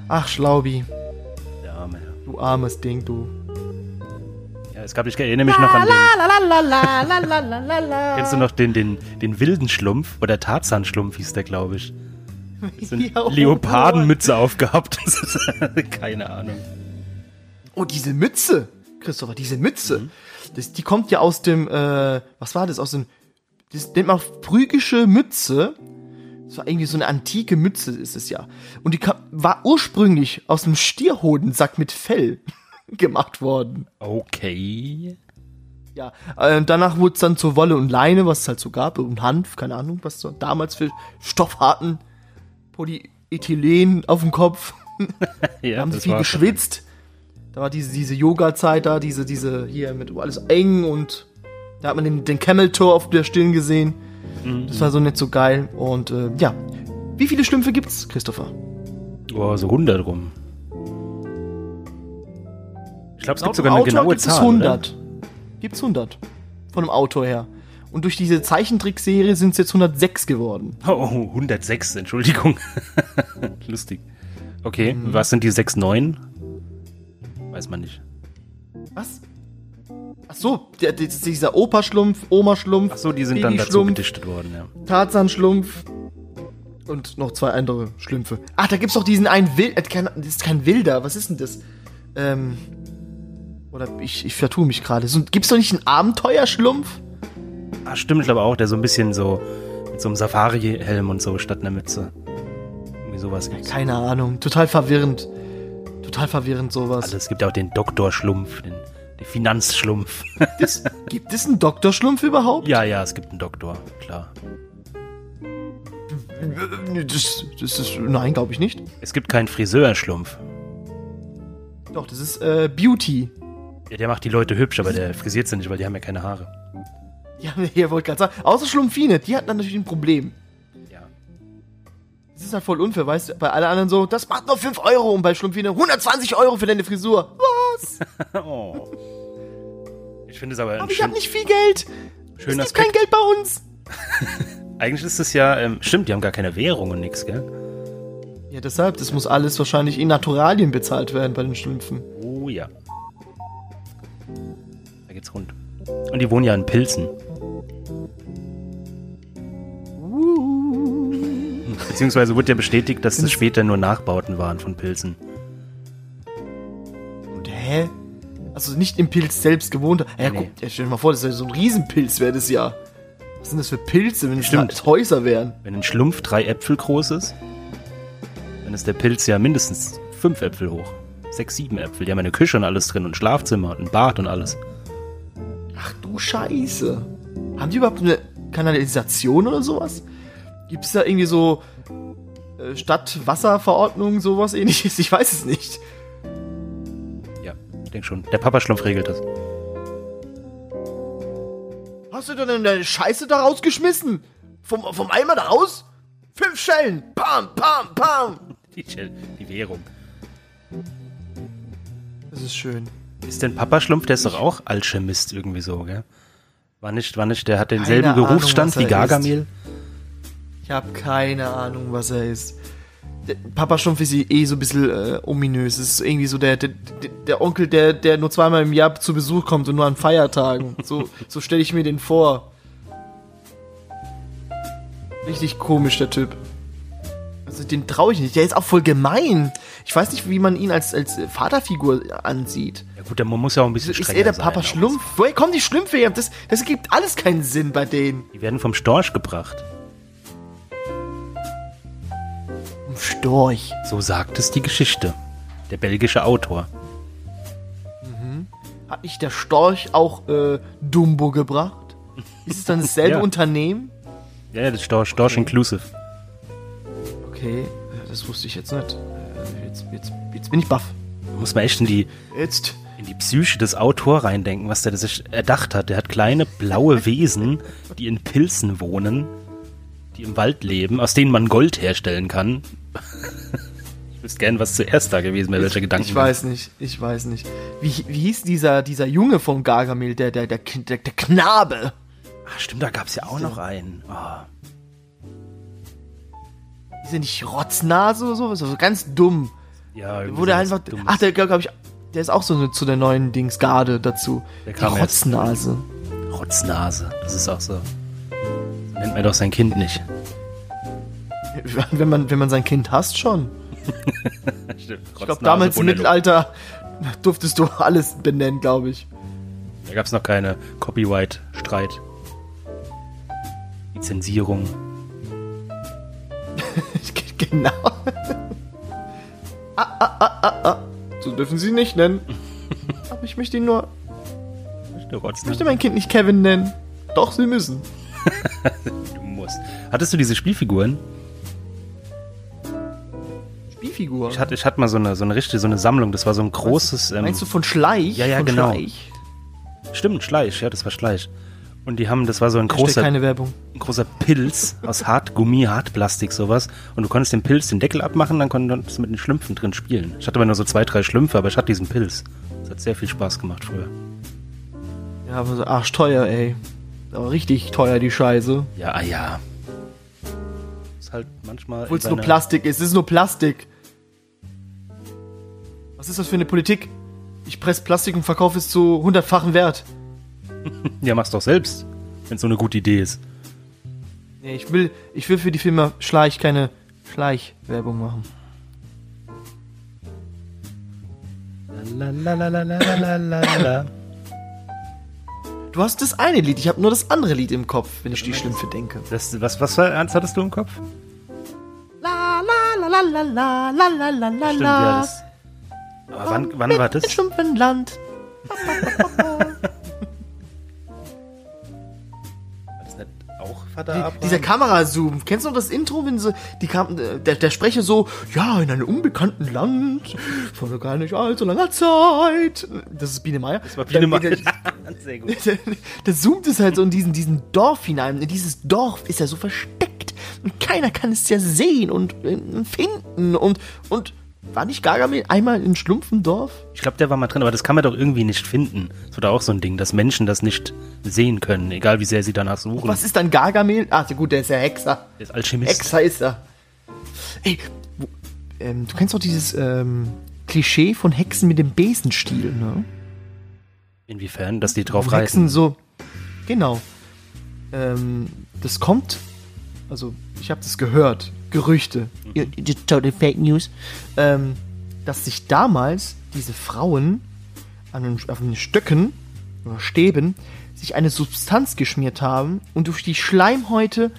A: ach Schlaubi,
B: Der Arme,
A: du armes Ding, du.
B: Es gab, ich erinnere mich noch an den. Kennst du noch den, den, den wilden Schlumpf? Oder Tarzan-Schlumpf hieß der, glaube ich. So eine
A: Ja, oh
B: Leopardenmütze aufgehabt. Keine Ahnung.
A: Oh, diese Mütze, Christopher, diese Mütze. Das, die kommt ja aus dem, äh, was war das? Aus dem, das nennt man phrygische Mütze. Das war irgendwie so eine antike Mütze, ist es ja. Und die kam, war ursprünglich aus einem Stierhodensack mit Fell gemacht worden.
B: Okay.
A: Ja, äh, danach wurde es dann zur Wolle und Leine, was es halt so gab, und Hanf, keine Ahnung, was so damals für Stoff hatten. Polyethylen auf dem Kopf.
B: Ja,
A: Da haben sie viel geschwitzt. Da war diese, diese Yoga-Zeit da, diese, diese, hier mit alles eng und da hat man den, den Camel Toe auf der Stirn gesehen.
B: Mhm.
A: Das war so nicht so geil. Und äh, ja. Wie viele Schlümpfe gibt's, Christopher?
B: Oh, so 100 rum. Ich glaube, es gibt sogar eine
A: Autor
B: genaue
A: gibt es
B: Zahl.
A: 100. Gibt's 100. Von dem Autor her. Und durch diese Zeichentrickserie sind es jetzt 106 geworden.
B: Oh, 106, Entschuldigung. Lustig. Okay,
A: Mhm.
B: was sind die 6 9? Weiß man nicht.
A: Was? Ach so, der, der, dieser Opa-Schlumpf, Oma-Schlumpf,
B: Ach so, die sind dann dazu gedichtet worden, ja.
A: Tarzan-Schlumpf und noch zwei andere Schlümpfe. Ach, da gibt's doch diesen einen Wild, äh, kein, das ist kein Wilder, was ist denn das? Ähm, oder ich, ich vertue mich gerade. So, gibt's doch nicht einen Abenteuerschlumpf?
B: Ah, stimmt, ich glaube auch, der so ein bisschen so mit so einem Safari-Helm und so statt einer Mütze. Irgendwie sowas gibt's.
A: Keine Ahnung, total verwirrend. Total verwirrend sowas.
B: Also es gibt ja auch den Doktorschlumpf, den, den Finanzschlumpf.
A: Das, gibt es einen Doktorschlumpf überhaupt?
B: ja, ja, es gibt einen Doktor, klar.
A: Das, das ist, nein, glaube ich nicht.
B: Es gibt keinen Friseurschlumpf.
A: Doch, das ist äh, Beauty.
B: Ja, der macht die Leute hübsch, aber der frisiert sie nicht, weil die haben ja keine Haare.
A: Ja, ihr wollt gerade sagen. Außer Schlumpfine, die hatten dann natürlich ein Problem.
B: Ja.
A: Das ist halt voll unfair, weißt du? Bei allen anderen so, das macht nur 5 Euro und bei Schlumpfine 120 Euro für deine Frisur. Was?
B: Oh. Ich finde es aber
A: Aber ich
B: schön,
A: hab nicht viel Geld.
B: schöner
A: Es gibt kein. Geld bei uns.
B: Eigentlich ist es ja, ähm, stimmt, die haben gar keine Währung und nix, gell?
A: Ja, deshalb, das muss alles wahrscheinlich in Naturalien bezahlt werden bei den Schlümpfen.
B: Oh ja. Geht's rund. Und die wohnen ja in Pilzen. Beziehungsweise wurde ja bestätigt, dass das später nur Nachbauten waren von Pilzen.
A: Und hä? Also nicht im Pilz selbst gewohnt. Ja,
B: Nee.
A: guck, stell dir mal vor, das wäre so ein Riesenpilz, wäre das ja. Was sind das für Pilze, wenn es Häuser wären?
B: Wenn ein Schlumpf drei Äpfel groß ist, dann ist der Pilz ja mindestens fünf Äpfel hoch. Sechs, sieben Äpfel. Die haben eine Küche und alles drin und ein Schlafzimmer und ein Bad und alles.
A: Ach du Scheiße. Haben die überhaupt eine Kanalisation oder sowas? Gibt es da irgendwie so äh, Stadtwasserverordnung, sowas ähnliches? Ich weiß es nicht.
B: Ja, ich denke schon. Der Papa-Schlumpf regelt das.
A: Hast du denn deine Scheiße da rausgeschmissen? Vom, vom Eimer da raus? Fünf Schellen. Pam, pam, pam.
B: Die, die Währung.
A: Das ist schön.
B: Ist denn Papa Schlumpf, der ist doch auch Alchemist irgendwie so, gell? War nicht, war nicht, der hat denselben
A: Keine Ahnung,
B: Berufsstand
A: was
B: wie Gargamel?
A: Ich habe keine Ahnung, was er ist. Der Papa Stumpf ist eh so ein bisschen äh, ominös. Ist irgendwie so der, der, der- der Onkel, der, der nur zweimal im Jahr zu Besuch kommt und nur an Feiertagen. So, so stelle ich mir den vor. Richtig komisch, der Typ. Also den traue ich nicht. Der ist auch voll gemein. Ich weiß nicht, wie man ihn als, als Vaterfigur ansieht.
B: Ja gut, der man muss ja auch ein bisschen
A: Ist er der
B: sein,
A: Papa Schlumpf? Woher kommen die Schlümpfe her? Das, das ergibt alles keinen Sinn bei denen.
B: Die werden vom Storch gebracht.
A: Storch.
B: So sagt es die Geschichte. Der belgische Autor.
A: Hat nicht der Storch auch äh, Dumbo gebracht? Ist es dann dasselbe
B: Ja.
A: Unternehmen?
B: Ja, das Storch, Storch Inclusive.
A: Okay, äh, das wusste ich jetzt nicht. Äh, Jetzt, jetzt, jetzt bin ich baff.
B: Da muss man echt in die,
A: Jetzt.
B: in die Psyche des Autors reindenken, was der sich erdacht hat. Der hat kleine blaue Wesen, die in Pilzen wohnen, die im Wald leben, aus denen man Gold herstellen kann. wüsste gern, was zuerst da gewesen wäre, welcher Gedanken.
A: Ich weiß nicht, ich weiß nicht. Wie, wie hieß dieser, dieser Junge von Gargamel, der, der, der, der, Knabe?
B: Ach, stimmt, da gab's ja auch noch einen. Oh.
A: Ist er nicht Rotznase oder so? So ganz dumm.
B: Ja, irgendwie sowas
A: einfach.
B: Dummes.
A: Ach, der glaube ich. Der ist auch so eine, zu der neuen Dingsgarde dazu.
B: Der
A: Die
B: kam erst.
A: Rotznase.
B: Rotznase. Das ist auch so. So nennt man doch sein Kind nicht.
A: Wenn man, wenn man sein Kind hasst, schon.
B: Stimmt.
A: Ich glaube, damals im Mittelalter durftest du alles benennen, glaube ich.
B: Da gab's noch keine Copyright-Streit. Lizenzierung.
A: genau. ah, ah, ah, ah, ah. So dürfen sie ihn nicht nennen. Aber ich möchte ihn nur. Ich möchte mein Kind nicht Kevin nennen. Doch, sie müssen.
B: Du musst. Hattest du diese Spielfiguren?
A: Spielfigur.
B: Ich hatte, ich hatte mal so eine, so eine richtige, so eine Sammlung. Das war so ein großes. Ähm,
A: Meinst du von Schleich?
B: Ja, ja,
A: von
B: genau.
A: Schleich?
B: Stimmt, Schleich, ja, das war Schleich. Und die haben, das war so ein großer,
A: keine Werbung.
B: ein großer Pilz aus Hartgummi, Hartplastik, sowas. Und du konntest den Pilz den Deckel abmachen, dann konntest du mit den Schlümpfen drin spielen. Ich hatte immer nur so zwei, drei Schlümpfe, aber ich hatte diesen Pilz. Das hat sehr viel Spaß gemacht früher.
A: Ja, aber so arschteuer, ey. Aber richtig teuer, die Scheiße.
B: Ja, ah ja. Ist halt manchmal.
A: Obwohl es nur Plastik ist. Es ist nur Plastik. Was ist das für eine Politik? Ich presse Plastik und verkaufe es zu hundertfachen Wert.
B: Ja, mach's doch selbst, wenn so eine gute Idee ist.
A: Nee, ich will, ich will für die Firma Schleich keine Schleichwerbung machen.
B: Lalalalalalala.
A: Du hast das eine Lied, ich habe nur das andere Lied im Kopf, wenn ich die Schlümpfe denke.
B: Das, was, was für Ernst hattest du im Kopf?
A: La la la la la la la la la
B: Stimmt, ja, das. Aber wann, wann war das?
A: Schlumpfenland.
B: Vater
A: Die,
B: Abraham?
A: dieser Kamerazoom. Kennst du noch das Intro, wenn sie, die kam, der, der Sprecher so, ja, in einem unbekannten Land, vor gar nicht allzu langer Zeit. Das ist Biene Meier. Das
B: war Biene Meier.
A: Der,
B: Sehr gut.
A: der, der zoomt es halt so in diesen, diesen Dorf hinein. In dieses Dorf ist ja so versteckt. Und keiner kann es ja sehen und äh, finden. Und, und war nicht Gargamel einmal in Schlumpfendorf?
B: Ich glaube, der war mal drin, aber das kann man doch irgendwie nicht finden. Das war doch auch so ein Ding, dass Menschen das nicht sehen können, egal wie sehr sie danach suchen.
A: Was ist dann Gargamel? Ach, gut, der ist ja Hexer.
B: Der ist Alchemist.
A: Hexer ist er. Ey, wo, ähm, du kennst doch dieses ähm, Klischee von Hexen mit dem Besenstiel, ne?
B: Inwiefern, dass die drauf
A: Wo Hexen so. Genau. Ähm, das kommt. Also, ich habe das gehört. Gerüchte. Ja, Total Fake News. Ähm, dass sich damals diese Frauen an den, auf den Stöcken oder Stäben sich eine Substanz geschmiert haben und durch die Schleimhäute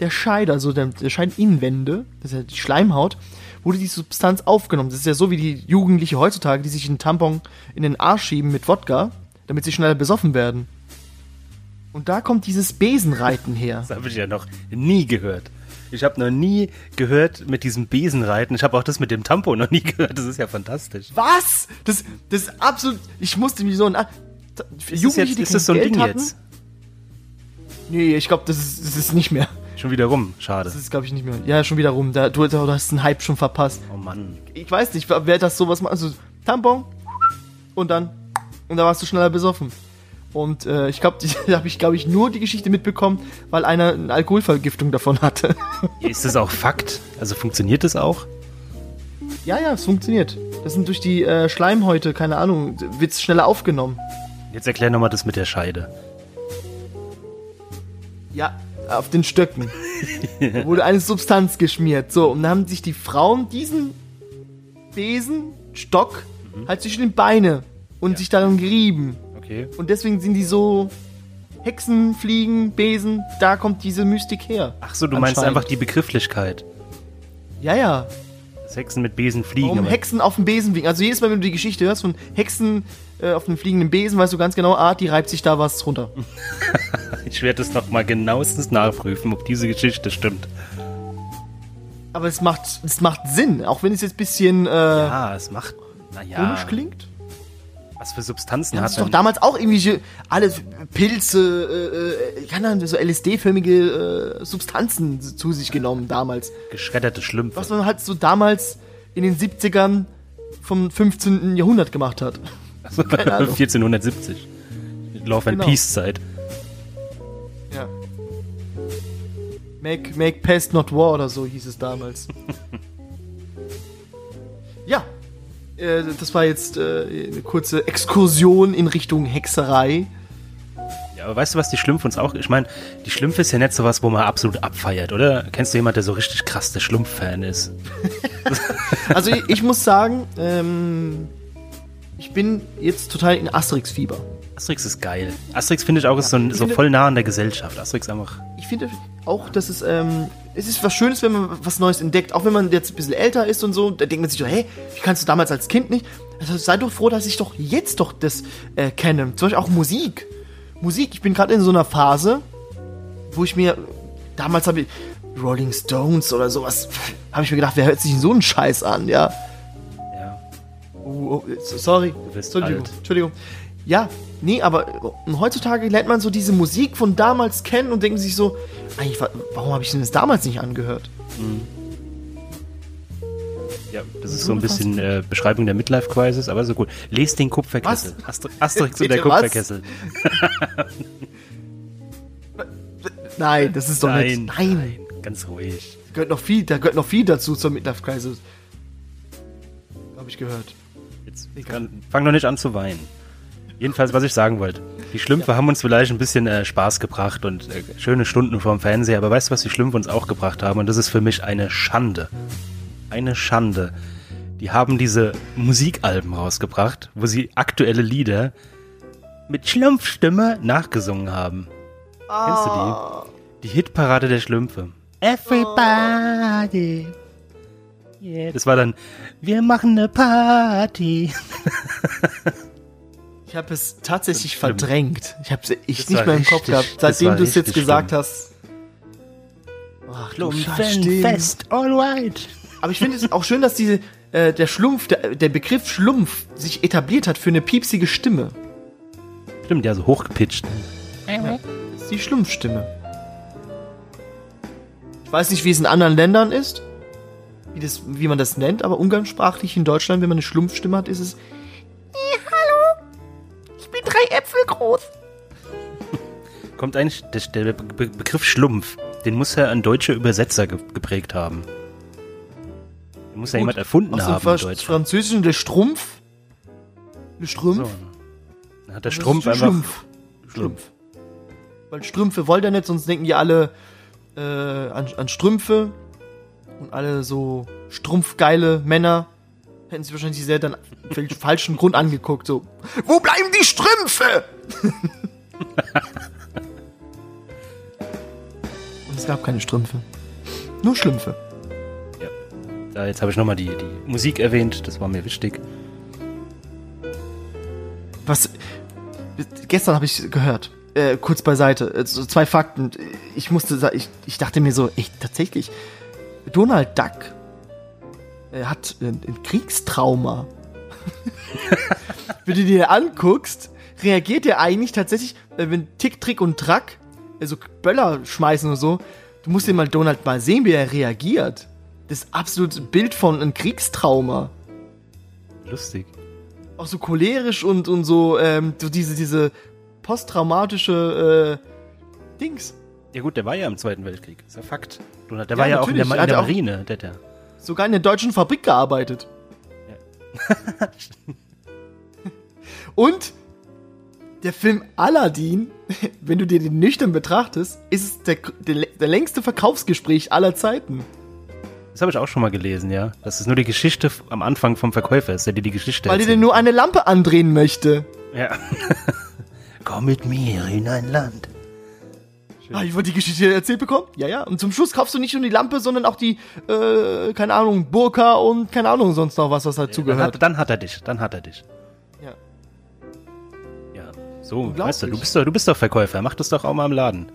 A: der Scheide, also der, der Scheideninnenwände, das ist ja die Schleimhaut, wurde die Substanz aufgenommen. Das ist ja so wie die Jugendliche heutzutage, die sich einen Tampon in den Arsch schieben mit Wodka, damit sie schneller besoffen werden. Und da kommt dieses Besenreiten her.
B: Das habe ich ja noch nie gehört. Ich habe noch nie gehört mit diesem Besenreiten. Ich habe auch das mit dem Tampo noch nie gehört. Das ist ja fantastisch.
A: Was? Das, das ist absolut. Ich musste mich so ein.
B: Ist das, jetzt, ist das so ein Ding jetzt?
A: Nee, ich glaube, das ist, das ist nicht mehr.
B: Schon wieder rum. Schade.
A: Das ist, glaube ich, nicht mehr. Ja, schon wieder rum. Da, du, du hast einen Hype schon verpasst.
B: Oh Mann.
A: Ich weiß nicht, wer das sowas macht. Also, Tampon und dann. Und da warst du schneller besoffen. Und äh, ich glaube, da habe ich, glaube ich, nur die Geschichte mitbekommen, weil einer eine Alkoholvergiftung davon hatte.
B: Ist das auch Fakt? Also funktioniert das auch?
A: ja, ja, es funktioniert. Das sind durch die äh, Schleimhäute, keine Ahnung, wird's schneller aufgenommen.
B: Jetzt erklär nochmal das mit der Scheide.
A: Ja, auf den Stöcken. wurde eine Substanz geschmiert. So, und dann haben sich die Frauen diesen Besen, Stock, halt zwischen den Beine und sich daran gerieben.
B: Okay.
A: Und deswegen sind die so Hexen, Fliegen, Besen, da kommt diese Mystik her.
B: Ach so, du meinst einfach die Begrifflichkeit.
A: Ja, ja.
B: Das Hexen mit Besen fliegen.
A: Warum Hexen auf dem Besen fliegen? Also jedes Mal, wenn du die Geschichte hörst von Hexen äh, auf einem fliegenden Besen, weißt du ganz genau, ah, die reibt sich da was runter.
B: Ich werde es nochmal genauestens nachprüfen, ob diese Geschichte stimmt.
A: Aber es macht, es macht Sinn, auch wenn es jetzt ein bisschen äh,
B: Ah, es macht. Naja.
A: komisch klingt.
B: Was für Substanzen
A: Da
B: hat
A: hast du doch damals auch irgendwelche, alle Pilze, äh, äh, keine Ahnung, so LSD-förmige äh, Substanzen zu sich genommen damals.
B: Geschredderte Schlümpfe.
A: Was man halt so damals in den 70ern vom 15. Jahrhundert gemacht hat.
B: Also 1470. Love and
A: Genau.
B: Peace Zeit.
A: Ja. Make, make Pest not War oder so hieß es damals. ja. Äh, das war jetzt äh, eine kurze Exkursion in Richtung Hexerei.
B: Ja, aber weißt du, was die Schlümpfe uns auch. Ich meine, die Schlümpfe ist ja nicht sowas, wo man absolut abfeiert, oder? Kennst du jemanden, der so richtig krass der Schlumpf-Fan ist?
A: Also ich, ich muss sagen, ähm, ich bin jetzt total in Asterix-Fieber.
B: Asterix ist geil. Asterix finde ich auch ist so,
A: ich
B: so
A: finde-
B: voll nah an der Gesellschaft. Asterix einfach.
A: Ich finde auch, dass es, ähm, es ist was Schönes, wenn man was Neues entdeckt. Auch wenn man jetzt ein bisschen älter ist und so, da denkt man sich so, hey, wie kannst du damals als Kind nicht? Also sei doch froh, dass ich doch jetzt doch das äh, kenne. Zum Beispiel auch Musik. Musik, ich bin gerade in so einer Phase, wo ich mir, damals habe ich, Rolling Stones oder sowas, habe ich mir gedacht, wer hört sich denn so einen Scheiß an, ja?
B: Ja.
A: Oh, oh, sorry.
B: wirst
A: Entschuldigung.
B: alt.
A: Entschuldigung. Ja, nee, aber äh, heutzutage lernt man so diese Musik von damals kennen und denkt sich so, eigentlich, wa- warum habe ich denn das damals nicht angehört?
B: Ja, das ist
A: So
B: ein bisschen äh, Beschreibung der Midlife-Crisis, aber so gut. Lest den Kupferkessel. Aster Asterix und der? Kupferkessel.
A: Nein, das ist doch
B: Nein,
A: nicht. Nein.
B: nein, ganz ruhig.
A: Da gehört noch viel, da gehört noch viel dazu zur Midlife Crisis. Habe ich gehört.
B: Jetzt kann, fang doch nicht an zu weinen. Jedenfalls, was ich sagen wollte. Die Schlümpfe haben uns vielleicht ein bisschen äh, Spaß gebracht und äh, schöne Stunden vorm Fernseher, aber weißt du, was die Schlümpfe uns auch gebracht haben? Und das ist für mich eine Schande. Eine Schande. Die haben diese Musikalben rausgebracht, wo sie aktuelle Lieder mit Schlumpfstimme nachgesungen haben. Kennst du die? Die Hitparade der Schlümpfe. Everybody. Yeah. Das war dann, wir machen eine Party.
A: Ich habe es tatsächlich verdrängt. Ich habe es nicht mehr im Kopf
B: richtig-
A: gehabt, seitdem du es jetzt gesagt
B: schlimm.
A: hast. Ach, du.
B: Schlumpfenfest, alright.
A: Aber ich finde es auch schön, dass diese, äh, der Schlumpf, der, der Begriff Schlumpf sich etabliert hat für eine piepsige Stimme.
B: Stimmt, ja, so hochgepitcht.
A: Das ist die Schlumpfstimme. Ich weiß nicht, wie es in anderen Ländern ist, wie, das, wie man das nennt, aber umgangssprachlich in Deutschland, wenn man eine Schlumpfstimme hat, ist es. Groß.
B: Kommt eigentlich, der, der Be Begriff Schlumpf, den muss ja ein deutscher Übersetzer ge geprägt haben. Den muss ja jemand erfunden
A: Aus dem
B: haben in
A: Fra-
B: Deutschland.
A: Französischen der Strumpf. Der Strumpf.
B: So. Dann hat der Strumpf einfach...
A: Schlumpf. Schlumpf. Weil Strümpfe wollt ihr nicht, sonst denken die alle äh, an, an Strümpfe. Und alle so strumpfgeile Männer hätten sie wahrscheinlich sehr dann für den falschen Grund angeguckt. So, wo bleiben die Strümpfe? Und es gab keine Strümpfe. Nur Schlümpfe.
B: Da, jetzt habe ich nochmal die, die Musik erwähnt, das war mir wichtig.
A: Was. Gestern habe ich gehört. Äh, kurz beiseite. Äh, so zwei Fakten. Ich musste ich, ich dachte mir so, echt, tatsächlich. Donald Duck äh, hat ein, ein Kriegstrauma. wenn du dir anguckst, reagiert er eigentlich tatsächlich, äh, wenn Tick, Trick und Track, also Böller schmeißen und so, du musst dir mal Donald mal sehen, wie er reagiert. Das ist absolut ein Bild von einem Kriegstrauma
B: Lustig.
A: auch so cholerisch und, und so, ähm, so diese, diese posttraumatische äh, Dings.
B: Ja gut, der war ja im Zweiten Weltkrieg, ist ja Fakt. Der
A: Ja,
B: war ja auch in der,
A: natürlich.
B: Ma-
A: Er
B: in der Marine, der, der.
A: Sogar in der deutschen Fabrik gearbeitet. und der Film Aladdin, wenn du dir den nüchtern betrachtest, ist es der, der, der längste Verkaufsgespräch aller Zeiten.
B: Das habe ich auch schon mal gelesen, ja. Das ist nur die Geschichte am Anfang vom Verkäufer, ist der dir die Geschichte
A: Weil die
B: erzählt.
A: denn nur eine Lampe andrehen möchte.
B: Ja. Komm mit mir in ein Land.
A: Ah, ich wollte die Geschichte erzählt bekommen. Ja, ja. Und zum Schluss kaufst du nicht nur die Lampe, sondern auch die, äh, keine Ahnung, Burka und keine Ahnung sonst noch was, was dazu
B: Dann
A: gehört.
B: hat, dann hat er dich, dann hat er dich.
A: Ja.
B: Ja, so, weißt du, du bist doch, du bist doch Verkäufer, mach das doch auch mal im Laden.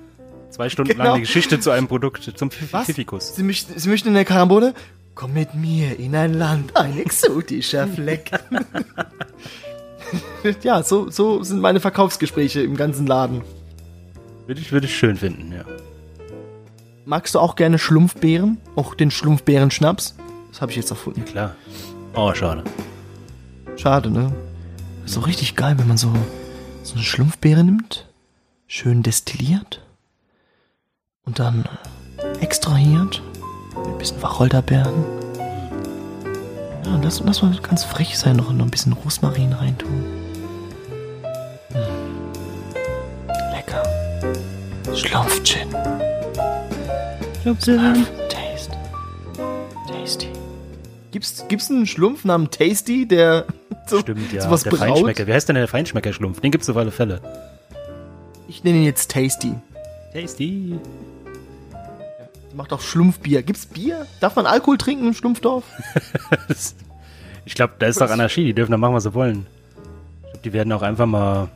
B: Zwei Stunden
A: Genau.
B: lang die Geschichte zu einem Produkt, zum? Pfiffikus.
A: Sie möchten, Sie möchten in der Karambole? Komm mit mir in ein Land, ein exotischer Fleck. ja, so, so sind meine Verkaufsgespräche im ganzen Laden.
B: Würde ich, würde ich schön finden, ja.
A: Magst du auch gerne Schlumpfbeeren? Auch den Schlumpfbeeren-Schnaps? Das habe ich jetzt erfunden.
B: Klar. Oh, schade.
A: Schade, ne? Ist doch richtig geil, wenn man so, so eine Schlumpfbeere nimmt, schön destilliert und dann extrahiert mit ein bisschen Wacholderbeeren. Ja, lass, lass mal ganz frech sein, noch, noch ein bisschen Rosmarin reintun. Schlumpfgin.
B: Schlumpfgin.
A: Taste. Tasty. Gibt's, gibt's einen Schlumpf namens Tasty, der so,
B: Stimmt, ja.
A: sowas
B: der
A: braut?
B: Feinschmecker. Wie heißt denn der Feinschmecker-Schlumpf? Den gibt's auf alle Fälle.
A: Ich nenne ihn jetzt Tasty.
B: Tasty.
A: Die macht auch Schlumpfbier. Gibt's Bier? Darf man Alkohol trinken im Schlumpfdorf?
B: Ich glaube, da ist doch Anarchie. Die dürfen da machen, was sie wollen. Ich glaube, die werden auch einfach mal.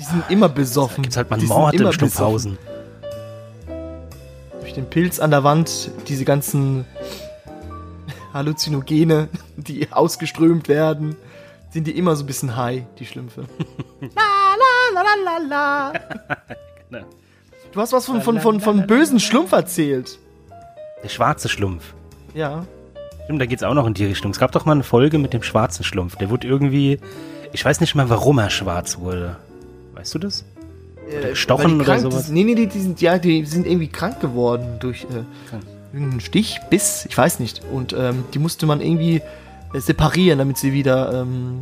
A: Die sind immer besoffen.
B: Gibt's halt mal einen Mord
A: immer
B: im Stumpfhausen.
A: Durch den Pilz an der Wand, diese ganzen Halluzinogene, die ausgeströmt werden, sind die immer so ein bisschen high, die Schlümpfe. la, la, la, la, la, la.
B: Genau.
A: Du hast was von, von, von, von bösen Schlumpf erzählt.
B: Der schwarze Schlumpf.
A: Ja.
B: Stimmt, da geht's auch noch in die Richtung. Es gab doch mal eine Folge mit dem schwarzen Schlumpf. Der wurde irgendwie. Ich weiß nicht mal, warum er schwarz wurde. Weißt du das?
A: Äh, die
B: oder sowas?
A: Nee, nee, die, sind, ja, die sind irgendwie krank geworden durch äh, irgendeinen Stich, Biss, ich weiß nicht. Und ähm, die musste man irgendwie äh, separieren, damit sie wieder ähm,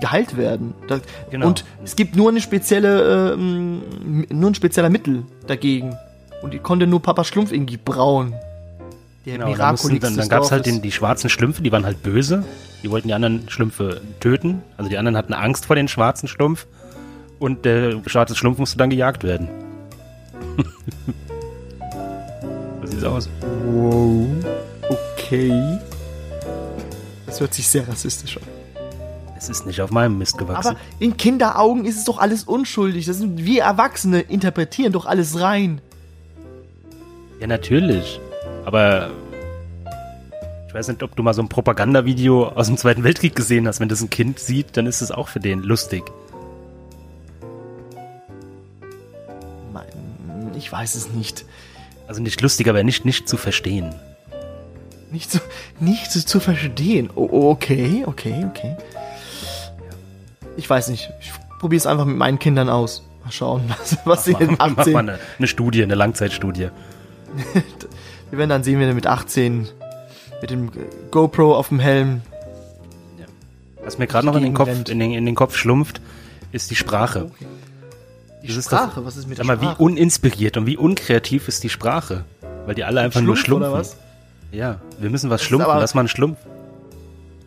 A: geheilt werden. Da,
B: Genau.
A: Und es gibt nur eine spezielle, ähm, nur ein spezieller Mittel dagegen. Und die konnte nur Papa Schlumpf irgendwie brauen. Der
B: Genau, mussten,
A: Miraculix
B: dann, dann gab es halt den, die schwarzen Schlümpfe, die waren halt böse. Die wollten die anderen Schlümpfe töten. Also die anderen hatten Angst vor den schwarzen Schlumpf. Und der schwarze Schlumpf musste dann gejagt werden. so sieht's aus.
A: Wow. Okay. Das hört sich sehr rassistisch an.
B: Es ist nicht auf meinem Mist gewachsen.
A: Aber in Kinderaugen ist es doch alles unschuldig. Das sind, wir Erwachsene interpretieren doch alles rein.
B: ja, natürlich. Aber ich weiß nicht, ob du mal so ein Propagandavideo aus dem Zweiten Weltkrieg gesehen hast. Wenn das ein Kind sieht, dann ist es auch für den lustig.
A: Ich weiß es nicht.
B: Also nicht lustig, aber nicht, nicht zu verstehen.
A: Nicht zu, nicht zu, zu verstehen. Oh, okay, okay, okay. Ich weiß nicht. Ich probiere es einfach mit meinen Kindern aus. Mal schauen, was, was sie
B: Mach
A: 18.
B: mal eine, eine Studie, eine Langzeitstudie.
A: Wir werden dann sehen, wenn er mit 18 mit dem GoPro auf dem Helm.
B: Was mir gerade noch in den, Kopf, in, den, in den Kopf schlumpft, ist die Sprache.
A: Die
B: Das
A: Sprache,
B: doch-
A: was ist mit der
B: mal, wie
A: Sprache?
B: uninspiriert und wie unkreativ ist die Sprache? Weil die alle einfach nur
A: Schlumpf
B: schlumpfen.
A: oder was?
B: Ja, wir müssen was
A: ist
B: schlumpfen. Lass mal einen Schlumpf.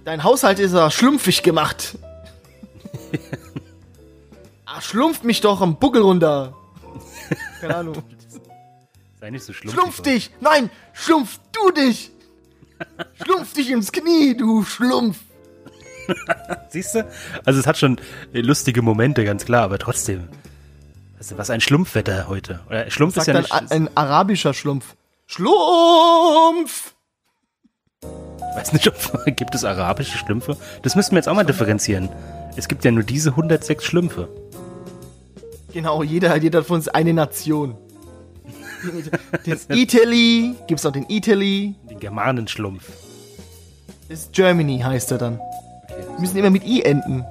A: Dein Haushalt ist ja schlumpfig gemacht. ah, schlumpft mich doch am Buckel runter. Keine Ahnung.
B: Sei nicht so schlumpfig.
A: Schlumpf dich! Nein! Schlumpf du dich! Schlumpf dich ins Knie, du Schlumpf!
B: Siehst du? Also es hat schon lustige Momente, ganz klar, aber trotzdem. Also was ein Schlumpfwetter heute. Oder Schlumpf ist ja nicht.
A: ein arabischer Schlumpf. Schlumpf!
B: Ich weiß nicht, ob gibt es arabische Schlümpfe? Das müssten wir jetzt auch mal differenzieren. Es gibt ja nur diese 106 Schlümpfe.
A: Genau, jeder, jeder von uns eine Nation. Den Italy, gibt's noch den Italy,
B: Den Germanenschlumpf.
A: ist Germany heißt er dann.
B: Okay.
A: Die müssen immer mit I enden.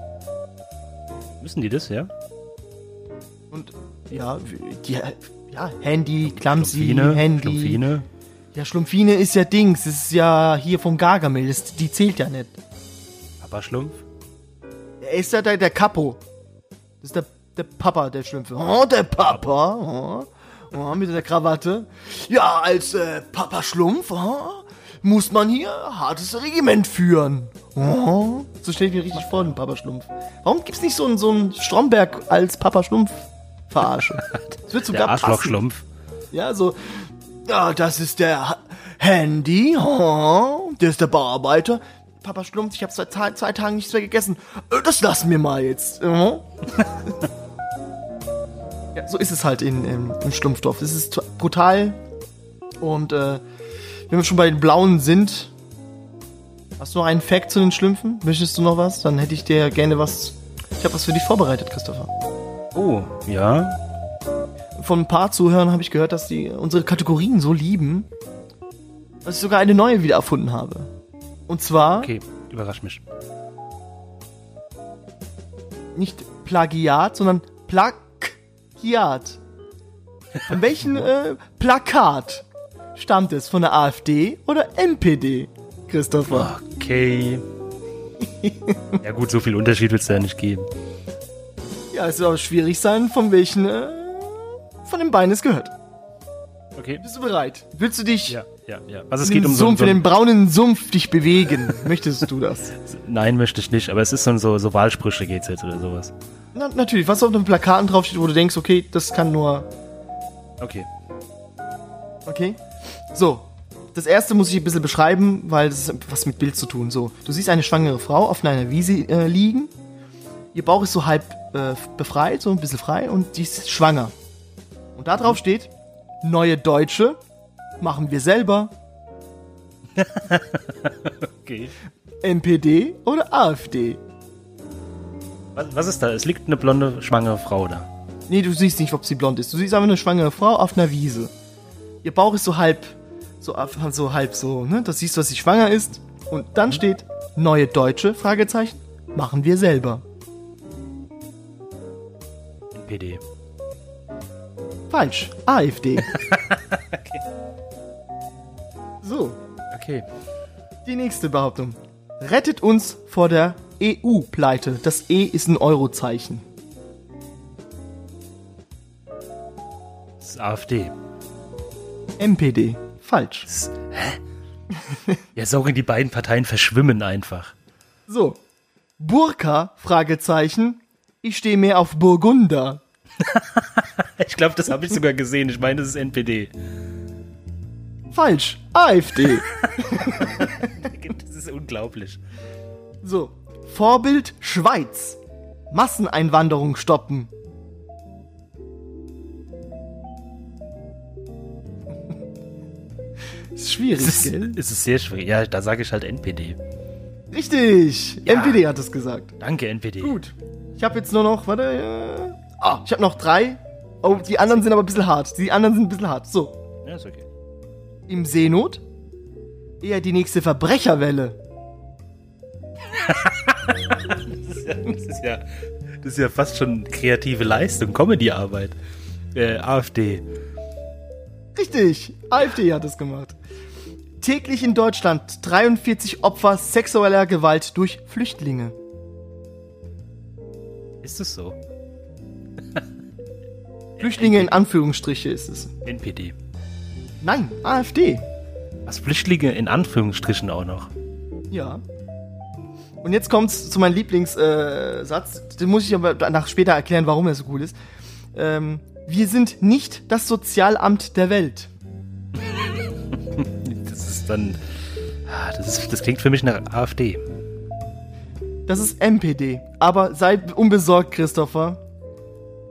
B: Müssen die das, ja?
A: Ja, die, ja, Handy, Clumsy,
B: Schlumpfine,
A: Handy.
B: Schlumpfine.
A: Ja, Schlumpfine ist ja Dings, das ist ja hier vom Gargamel, das, die zählt ja nicht.
B: Papa Schlumpf.
A: Er ist ja der, der Capo. Das ist der, der Papa der Schlümpfe. Oh, der Papa. Oh, oh, mit der Krawatte. Ja, als äh, Papa Schlumpf oh, muss man hier hartes Regiment führen. Oh, so stelle ich mir richtig vor, den Papa Schlumpf. Warum gibt's nicht so einen, so einen Stromberg als Papa Schlumpf verarsche? Das wird
B: Der
A: sogar passen.
B: Arschlochschlumpf.
A: Ja, so. Ja, das ist der Ha- Handy. Oh, der ist der Bauarbeiter. Papa Schlumpf, ich habe seit zwei, zwei Tagen nichts mehr gegessen. Äh, Das lassen wir mal jetzt. Oh. ja, so ist es halt in, im, im Schlumpfdorf. Es ist brutal. Und äh, wenn wir schon bei den Blauen sind, hast du noch einen Fact zu den Schlümpfen? Möchtest du noch was? Dann hätte ich dir gerne was. Ich habe was für dich vorbereitet, Christopher.
B: Oh, ja.
A: von ein paar Zuhörern habe ich gehört, dass die unsere Kategorien so lieben. dass ich sogar eine neue wieder erfunden habe. Und zwar
B: Okay, überrasch mich.
A: nicht Plagiat, sondern Plagiat. Von welchem äh, Plakat stammt es? Von der AfD oder NPD, Christopher?
B: Okay. ja gut, so viel Unterschied wird es ja nicht geben.
A: Es wird aber schwierig sein, von welchen äh, von den beiden es gehört.
B: Okay.
A: Bist du bereit? Willst du dich
B: Ja, ja, ja. Was es
A: in
B: geht um so,
A: Sumpf,
B: so
A: in den braunen Sumpf dich bewegen? Möchtest du das?
B: Nein, möchte ich nicht, aber es ist so, so, so Wahlsprüche geht's jetzt oder sowas.
A: Na, natürlich, was auf den Plakaten draufsteht, wo du denkst, okay, das kann nur
B: Okay.
A: Okay. So. Das erste muss ich ein bisschen beschreiben, weil das ist was mit Bild zu tun. So, du siehst eine schwangere Frau auf einer Wiese äh, liegen. Ihr Bauch ist so halb äh, befreit, so ein bisschen frei und die ist schwanger. Und da drauf steht, neue Deutsche machen wir selber.
B: Okay.
A: NPD oder AfD?
B: Was, was ist da? Es liegt eine blonde, schwangere Frau da.
A: Nee, du siehst nicht, ob sie blond ist. Du siehst einfach eine schwangere Frau auf einer Wiese. Ihr Bauch ist so halb, so, so halb so, ne? Das siehst du, dass sie schwanger ist. Und dann steht, neue Deutsche, Fragezeichen, machen wir selber.
B: NPD.
A: Falsch. AfD. So,
B: Okay.
A: die nächste Behauptung. Rettet uns vor der EU-Pleite. Das E ist ein Eurozeichen.
B: Das ist AfD.
A: MPD. Falsch.
B: Das, hä? Ja, sorry, die beiden Parteien verschwimmen einfach.
A: So. Burka, Fragezeichen. Ich stehe mehr auf Burgunder.
B: Ich glaube, das habe ich sogar gesehen. Ich meine, das ist NPD.
A: Falsch. AfD.
B: Das ist unglaublich.
A: So. Vorbild Schweiz. Masseneinwanderung stoppen. Ist schwierig,
B: Es ist,
A: gell?
B: es ist sehr schwierig. Ja, da sage ich halt NPD.
A: Richtig.
B: Ja.
A: NPD hat es gesagt.
B: Danke, NPD.
A: Gut. Ich habe jetzt nur noch, warte, äh, ah, ich habe noch drei. Oh, die anderen sind aber ein bisschen hart. Die anderen sind ein bisschen hart. So.
B: Ja, ist okay.
A: Im Seenot? Eher die nächste Verbrecherwelle.
B: Das ist ja, das ist ja, das ist ja fast schon kreative Leistung, Comedy-Arbeit. Äh, AfD.
A: Richtig, AfD hat es gemacht. Täglich in Deutschland 43 Opfer sexueller Gewalt durch Flüchtlinge.
B: Ist es so?
A: Flüchtlinge in Anführungsstriche ist es.
B: NPD.
A: Nein, AfD.
B: Was Flüchtlinge in Anführungsstrichen auch noch.
A: Ja. Und jetzt kommt's zu meinem Lieblingssatz. Äh. Den muss ich aber danach später erklären, warum er so cool ist. Ähm, wir sind nicht das Sozialamt der Welt.
B: Dann. ah, Das, ist, das klingt für mich nach AfD.
A: Das ist MPD. Aber sei unbesorgt, Christopher.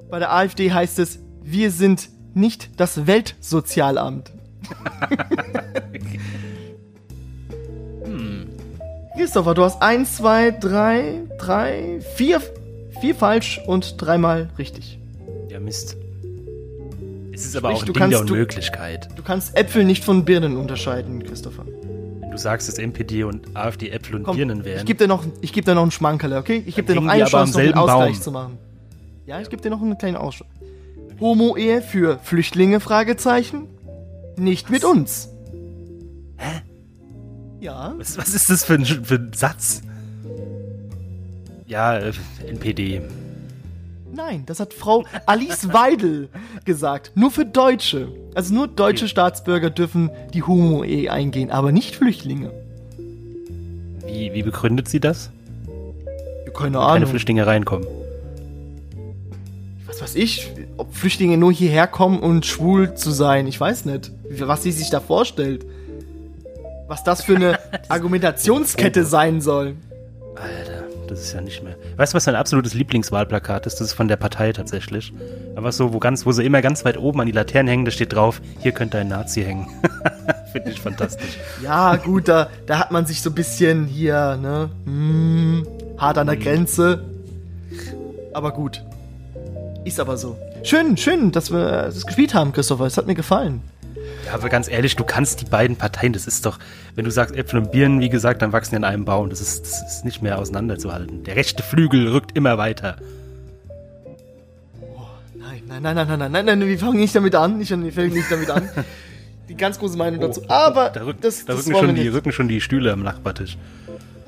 A: Bei der AfD heißt es, wir sind nicht das Weltsozialamt. Christopher, du hast eins, zwei, drei, drei, vier, vier falsch und dreimal richtig.
B: Ja, Mist. Es ist aber
A: Sprich,
B: auch ein
A: du
B: Ding der
A: kannst- du-
B: Unmöglichkeit.
A: Du kannst Äpfel nicht von Birnen unterscheiden, Christopher.
B: Wenn du sagst, dass NPD und AfD Äpfel und
A: Komm,
B: Birnen wären.
A: ich gebe dir noch, ich gebe dir noch einen Schmankerle, okay? Ich gebe dir noch
B: hängen
A: eine
B: die aber am
A: Chance, noch einen Ausgleich
B: Baum.
A: zu machen. Ja, ich gebe dir noch einen kleinen Ausschlag. Homo-Ehe für Flüchtlinge? Fragezeichen. Nicht mit uns. Hä? Ja.
B: was, was ist das für ein, für ein Satz? Ja, äh, NPD.
A: Nein, das hat Frau Alice Weidel gesagt. Nur für Deutsche. Also nur deutsche Staatsbürger dürfen die Homo-Ehe eingehen, aber nicht Flüchtlinge.
B: Wie, wie begründet sie das?
A: Keine
B: Keine
A: Ahnung.
B: Flüchtlinge reinkommen.
A: Was weiß ich, ob Flüchtlinge nur hierher kommen und schwul zu sein. Ich weiß nicht, was sie sich da vorstellt. Was das für eine Argumentationskette sein soll.
B: Alter, das ist ja nicht mehr. Weißt du, was mein absolutes Lieblingswahlplakat ist? Das ist von der Partei tatsächlich. Aber so, wo ganz, wo sie immer ganz weit oben an die Laternen hängen, da steht drauf, hier könnte ein Nazi hängen. Finde ich fantastisch.
A: Ja, gut, da, da hat man sich so ein bisschen hier, ne, hm, hart an der Grenze. Aber gut. Ist aber so. Schön, schön, dass wir das gespielt haben, Christopher. Es hat mir gefallen.
B: Aber ganz ehrlich, du kannst die beiden Parteien, das ist doch, wenn du sagst Äpfel und Birnen, wie gesagt, dann wachsen die an einem Baum. Das ist, das ist nicht mehr auseinanderzuhalten. Der rechte Flügel rückt immer weiter.
A: Nein, nein, nein, nein, nein, nein, nein, nein, wir fangen nicht damit an. Ich, wir fangen nicht damit an. Die ganz große Meinung dazu. Aber
B: da, rück,
A: das,
B: da
A: das
B: rücken, schon die, rücken schon die Stühle am Nachbartisch.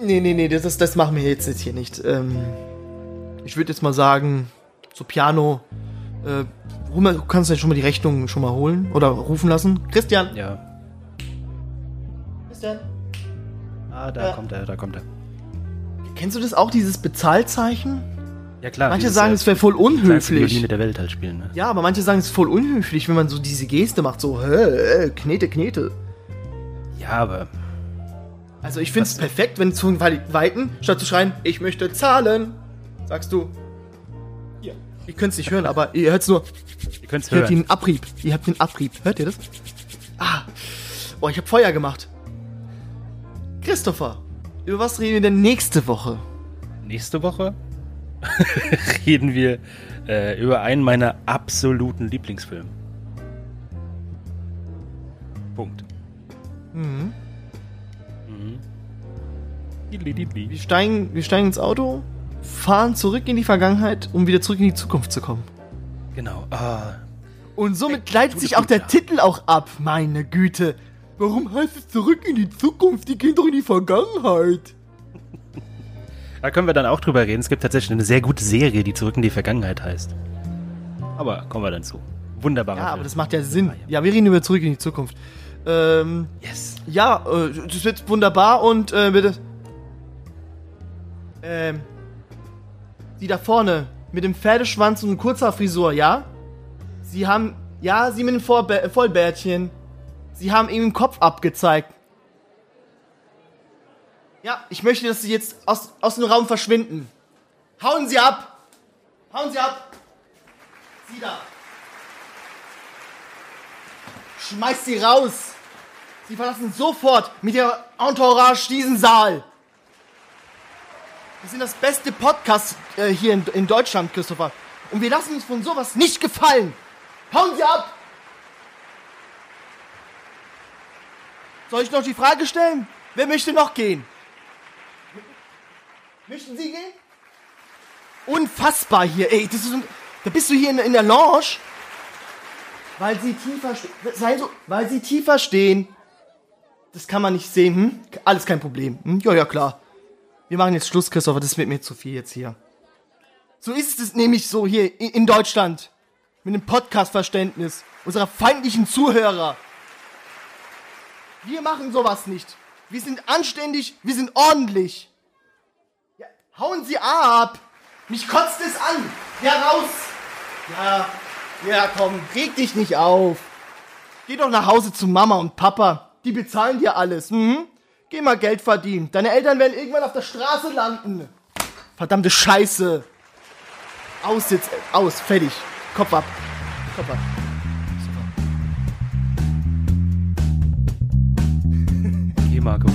A: Nee, nee, nee, das, das, das machen wir jetzt, jetzt hier nicht. Ähm, ich würde jetzt mal sagen, so Piano, äh, hol mal- du kannst ja schon mal die Rechnung schon mal holen oder rufen lassen. Christian!
B: Ja.
A: Christian!
B: Ah, da
A: Ja.
B: kommt er, da kommt er.
A: Kennst du das auch, dieses Bezahlzeichen?
B: Ja klar.
A: Manche
B: dieses,
A: sagen,
B: äh,
A: es wäre voll unhöflich.
B: Violine der Welt halt spielen, ne?
A: Ja, aber manche sagen, es ist voll unhöflich, wenn man so diese Geste macht, so, hä, äh, Knete, Knete.
B: Ja, aber
A: Also ich finde es perfekt, wenn zu Weiten, statt zu schreien, ich möchte zahlen, sagst du, hier. Ihr könnt es nicht hören, aber ihr hört es nur,
B: ihr könnt's
A: ihr hört
B: hören.
A: den Abrieb. Ihr habt den Abrieb. Hört ihr das? Ah. Oh, ich habe Feuer gemacht. Christopher, über was reden wir denn nächste Woche?
B: Nächste Woche reden wir äh, über einen meiner absoluten Lieblingsfilme. Punkt.
A: Mhm.
B: Mhm.
A: Wir steigen, wir steigen ins Auto, fahren zurück in die Vergangenheit, um wieder zurück in die Zukunft zu kommen.
B: Genau. Ah,
A: Und somit leitet
B: du
A: sich auch der
B: gut,
A: Titel auch ab. Meine Güte. Warum heißt es zurück in die Zukunft? Die gehen doch in die Vergangenheit.
B: da können wir dann auch drüber reden. Es gibt tatsächlich eine sehr gute Serie, die zurück in die Vergangenheit heißt. Aber kommen wir dann zu. Wunderbarer
A: Ja, aber
B: Film.
A: das macht ja Sinn. Ja, wir reden über zurück in die Zukunft. Ähm,
B: Yes.
A: ja, äh, das wird wunderbar und äh, bitte. Ähm, die da vorne mit dem Pferdeschwanz und kurzer Frisur, ja? Sie haben, ja, sie mit dem Vorbä äh, Vollbärtchen. Sie haben ihm den Kopf abgezeigt. Ja, ich möchte, dass Sie jetzt aus, aus dem Raum verschwinden. Hauen Sie ab! Hauen Sie ab! Sie da! Schmeißt sie raus! Sie verlassen sofort mit der Entourage diesen Saal! Wir sind das beste Podcast äh, hier in, in Deutschland, Christopher. Und wir lassen uns von sowas nicht gefallen! Hauen Sie ab! Soll ich noch die Frage stellen? Wer möchte noch gehen? Möchten Sie gehen? Unfassbar hier, ey. Das ist, un- da bist du hier in, in der Lounge, weil sie tiefer stehen. So, weil sie tiefer stehen. Das kann man nicht sehen, hm? Alles kein Problem. Hm? Ja, ja, klar. Wir machen jetzt Schluss, Christopher. Das wird mir zu viel jetzt hier. So ist es nämlich so hier in, Deutschland. Mit dem Podcast-Verständnis unserer feindlichen Zuhörer. Wir machen sowas nicht. Wir sind anständig, wir sind ordentlich. Ja, hauen Sie ab! Mich kotzt es an! Ja, raus! Ja, ja, komm, reg dich nicht auf. Geh doch nach Hause zu Mama und Papa. Die bezahlen dir alles. Mhm. Geh mal Geld verdienen. Deine Eltern werden irgendwann auf der Straße landen. Verdammte Scheiße. Aus jetzt, aus, fertig. Kopf ab. Kopf ab.
B: Geh, Marco.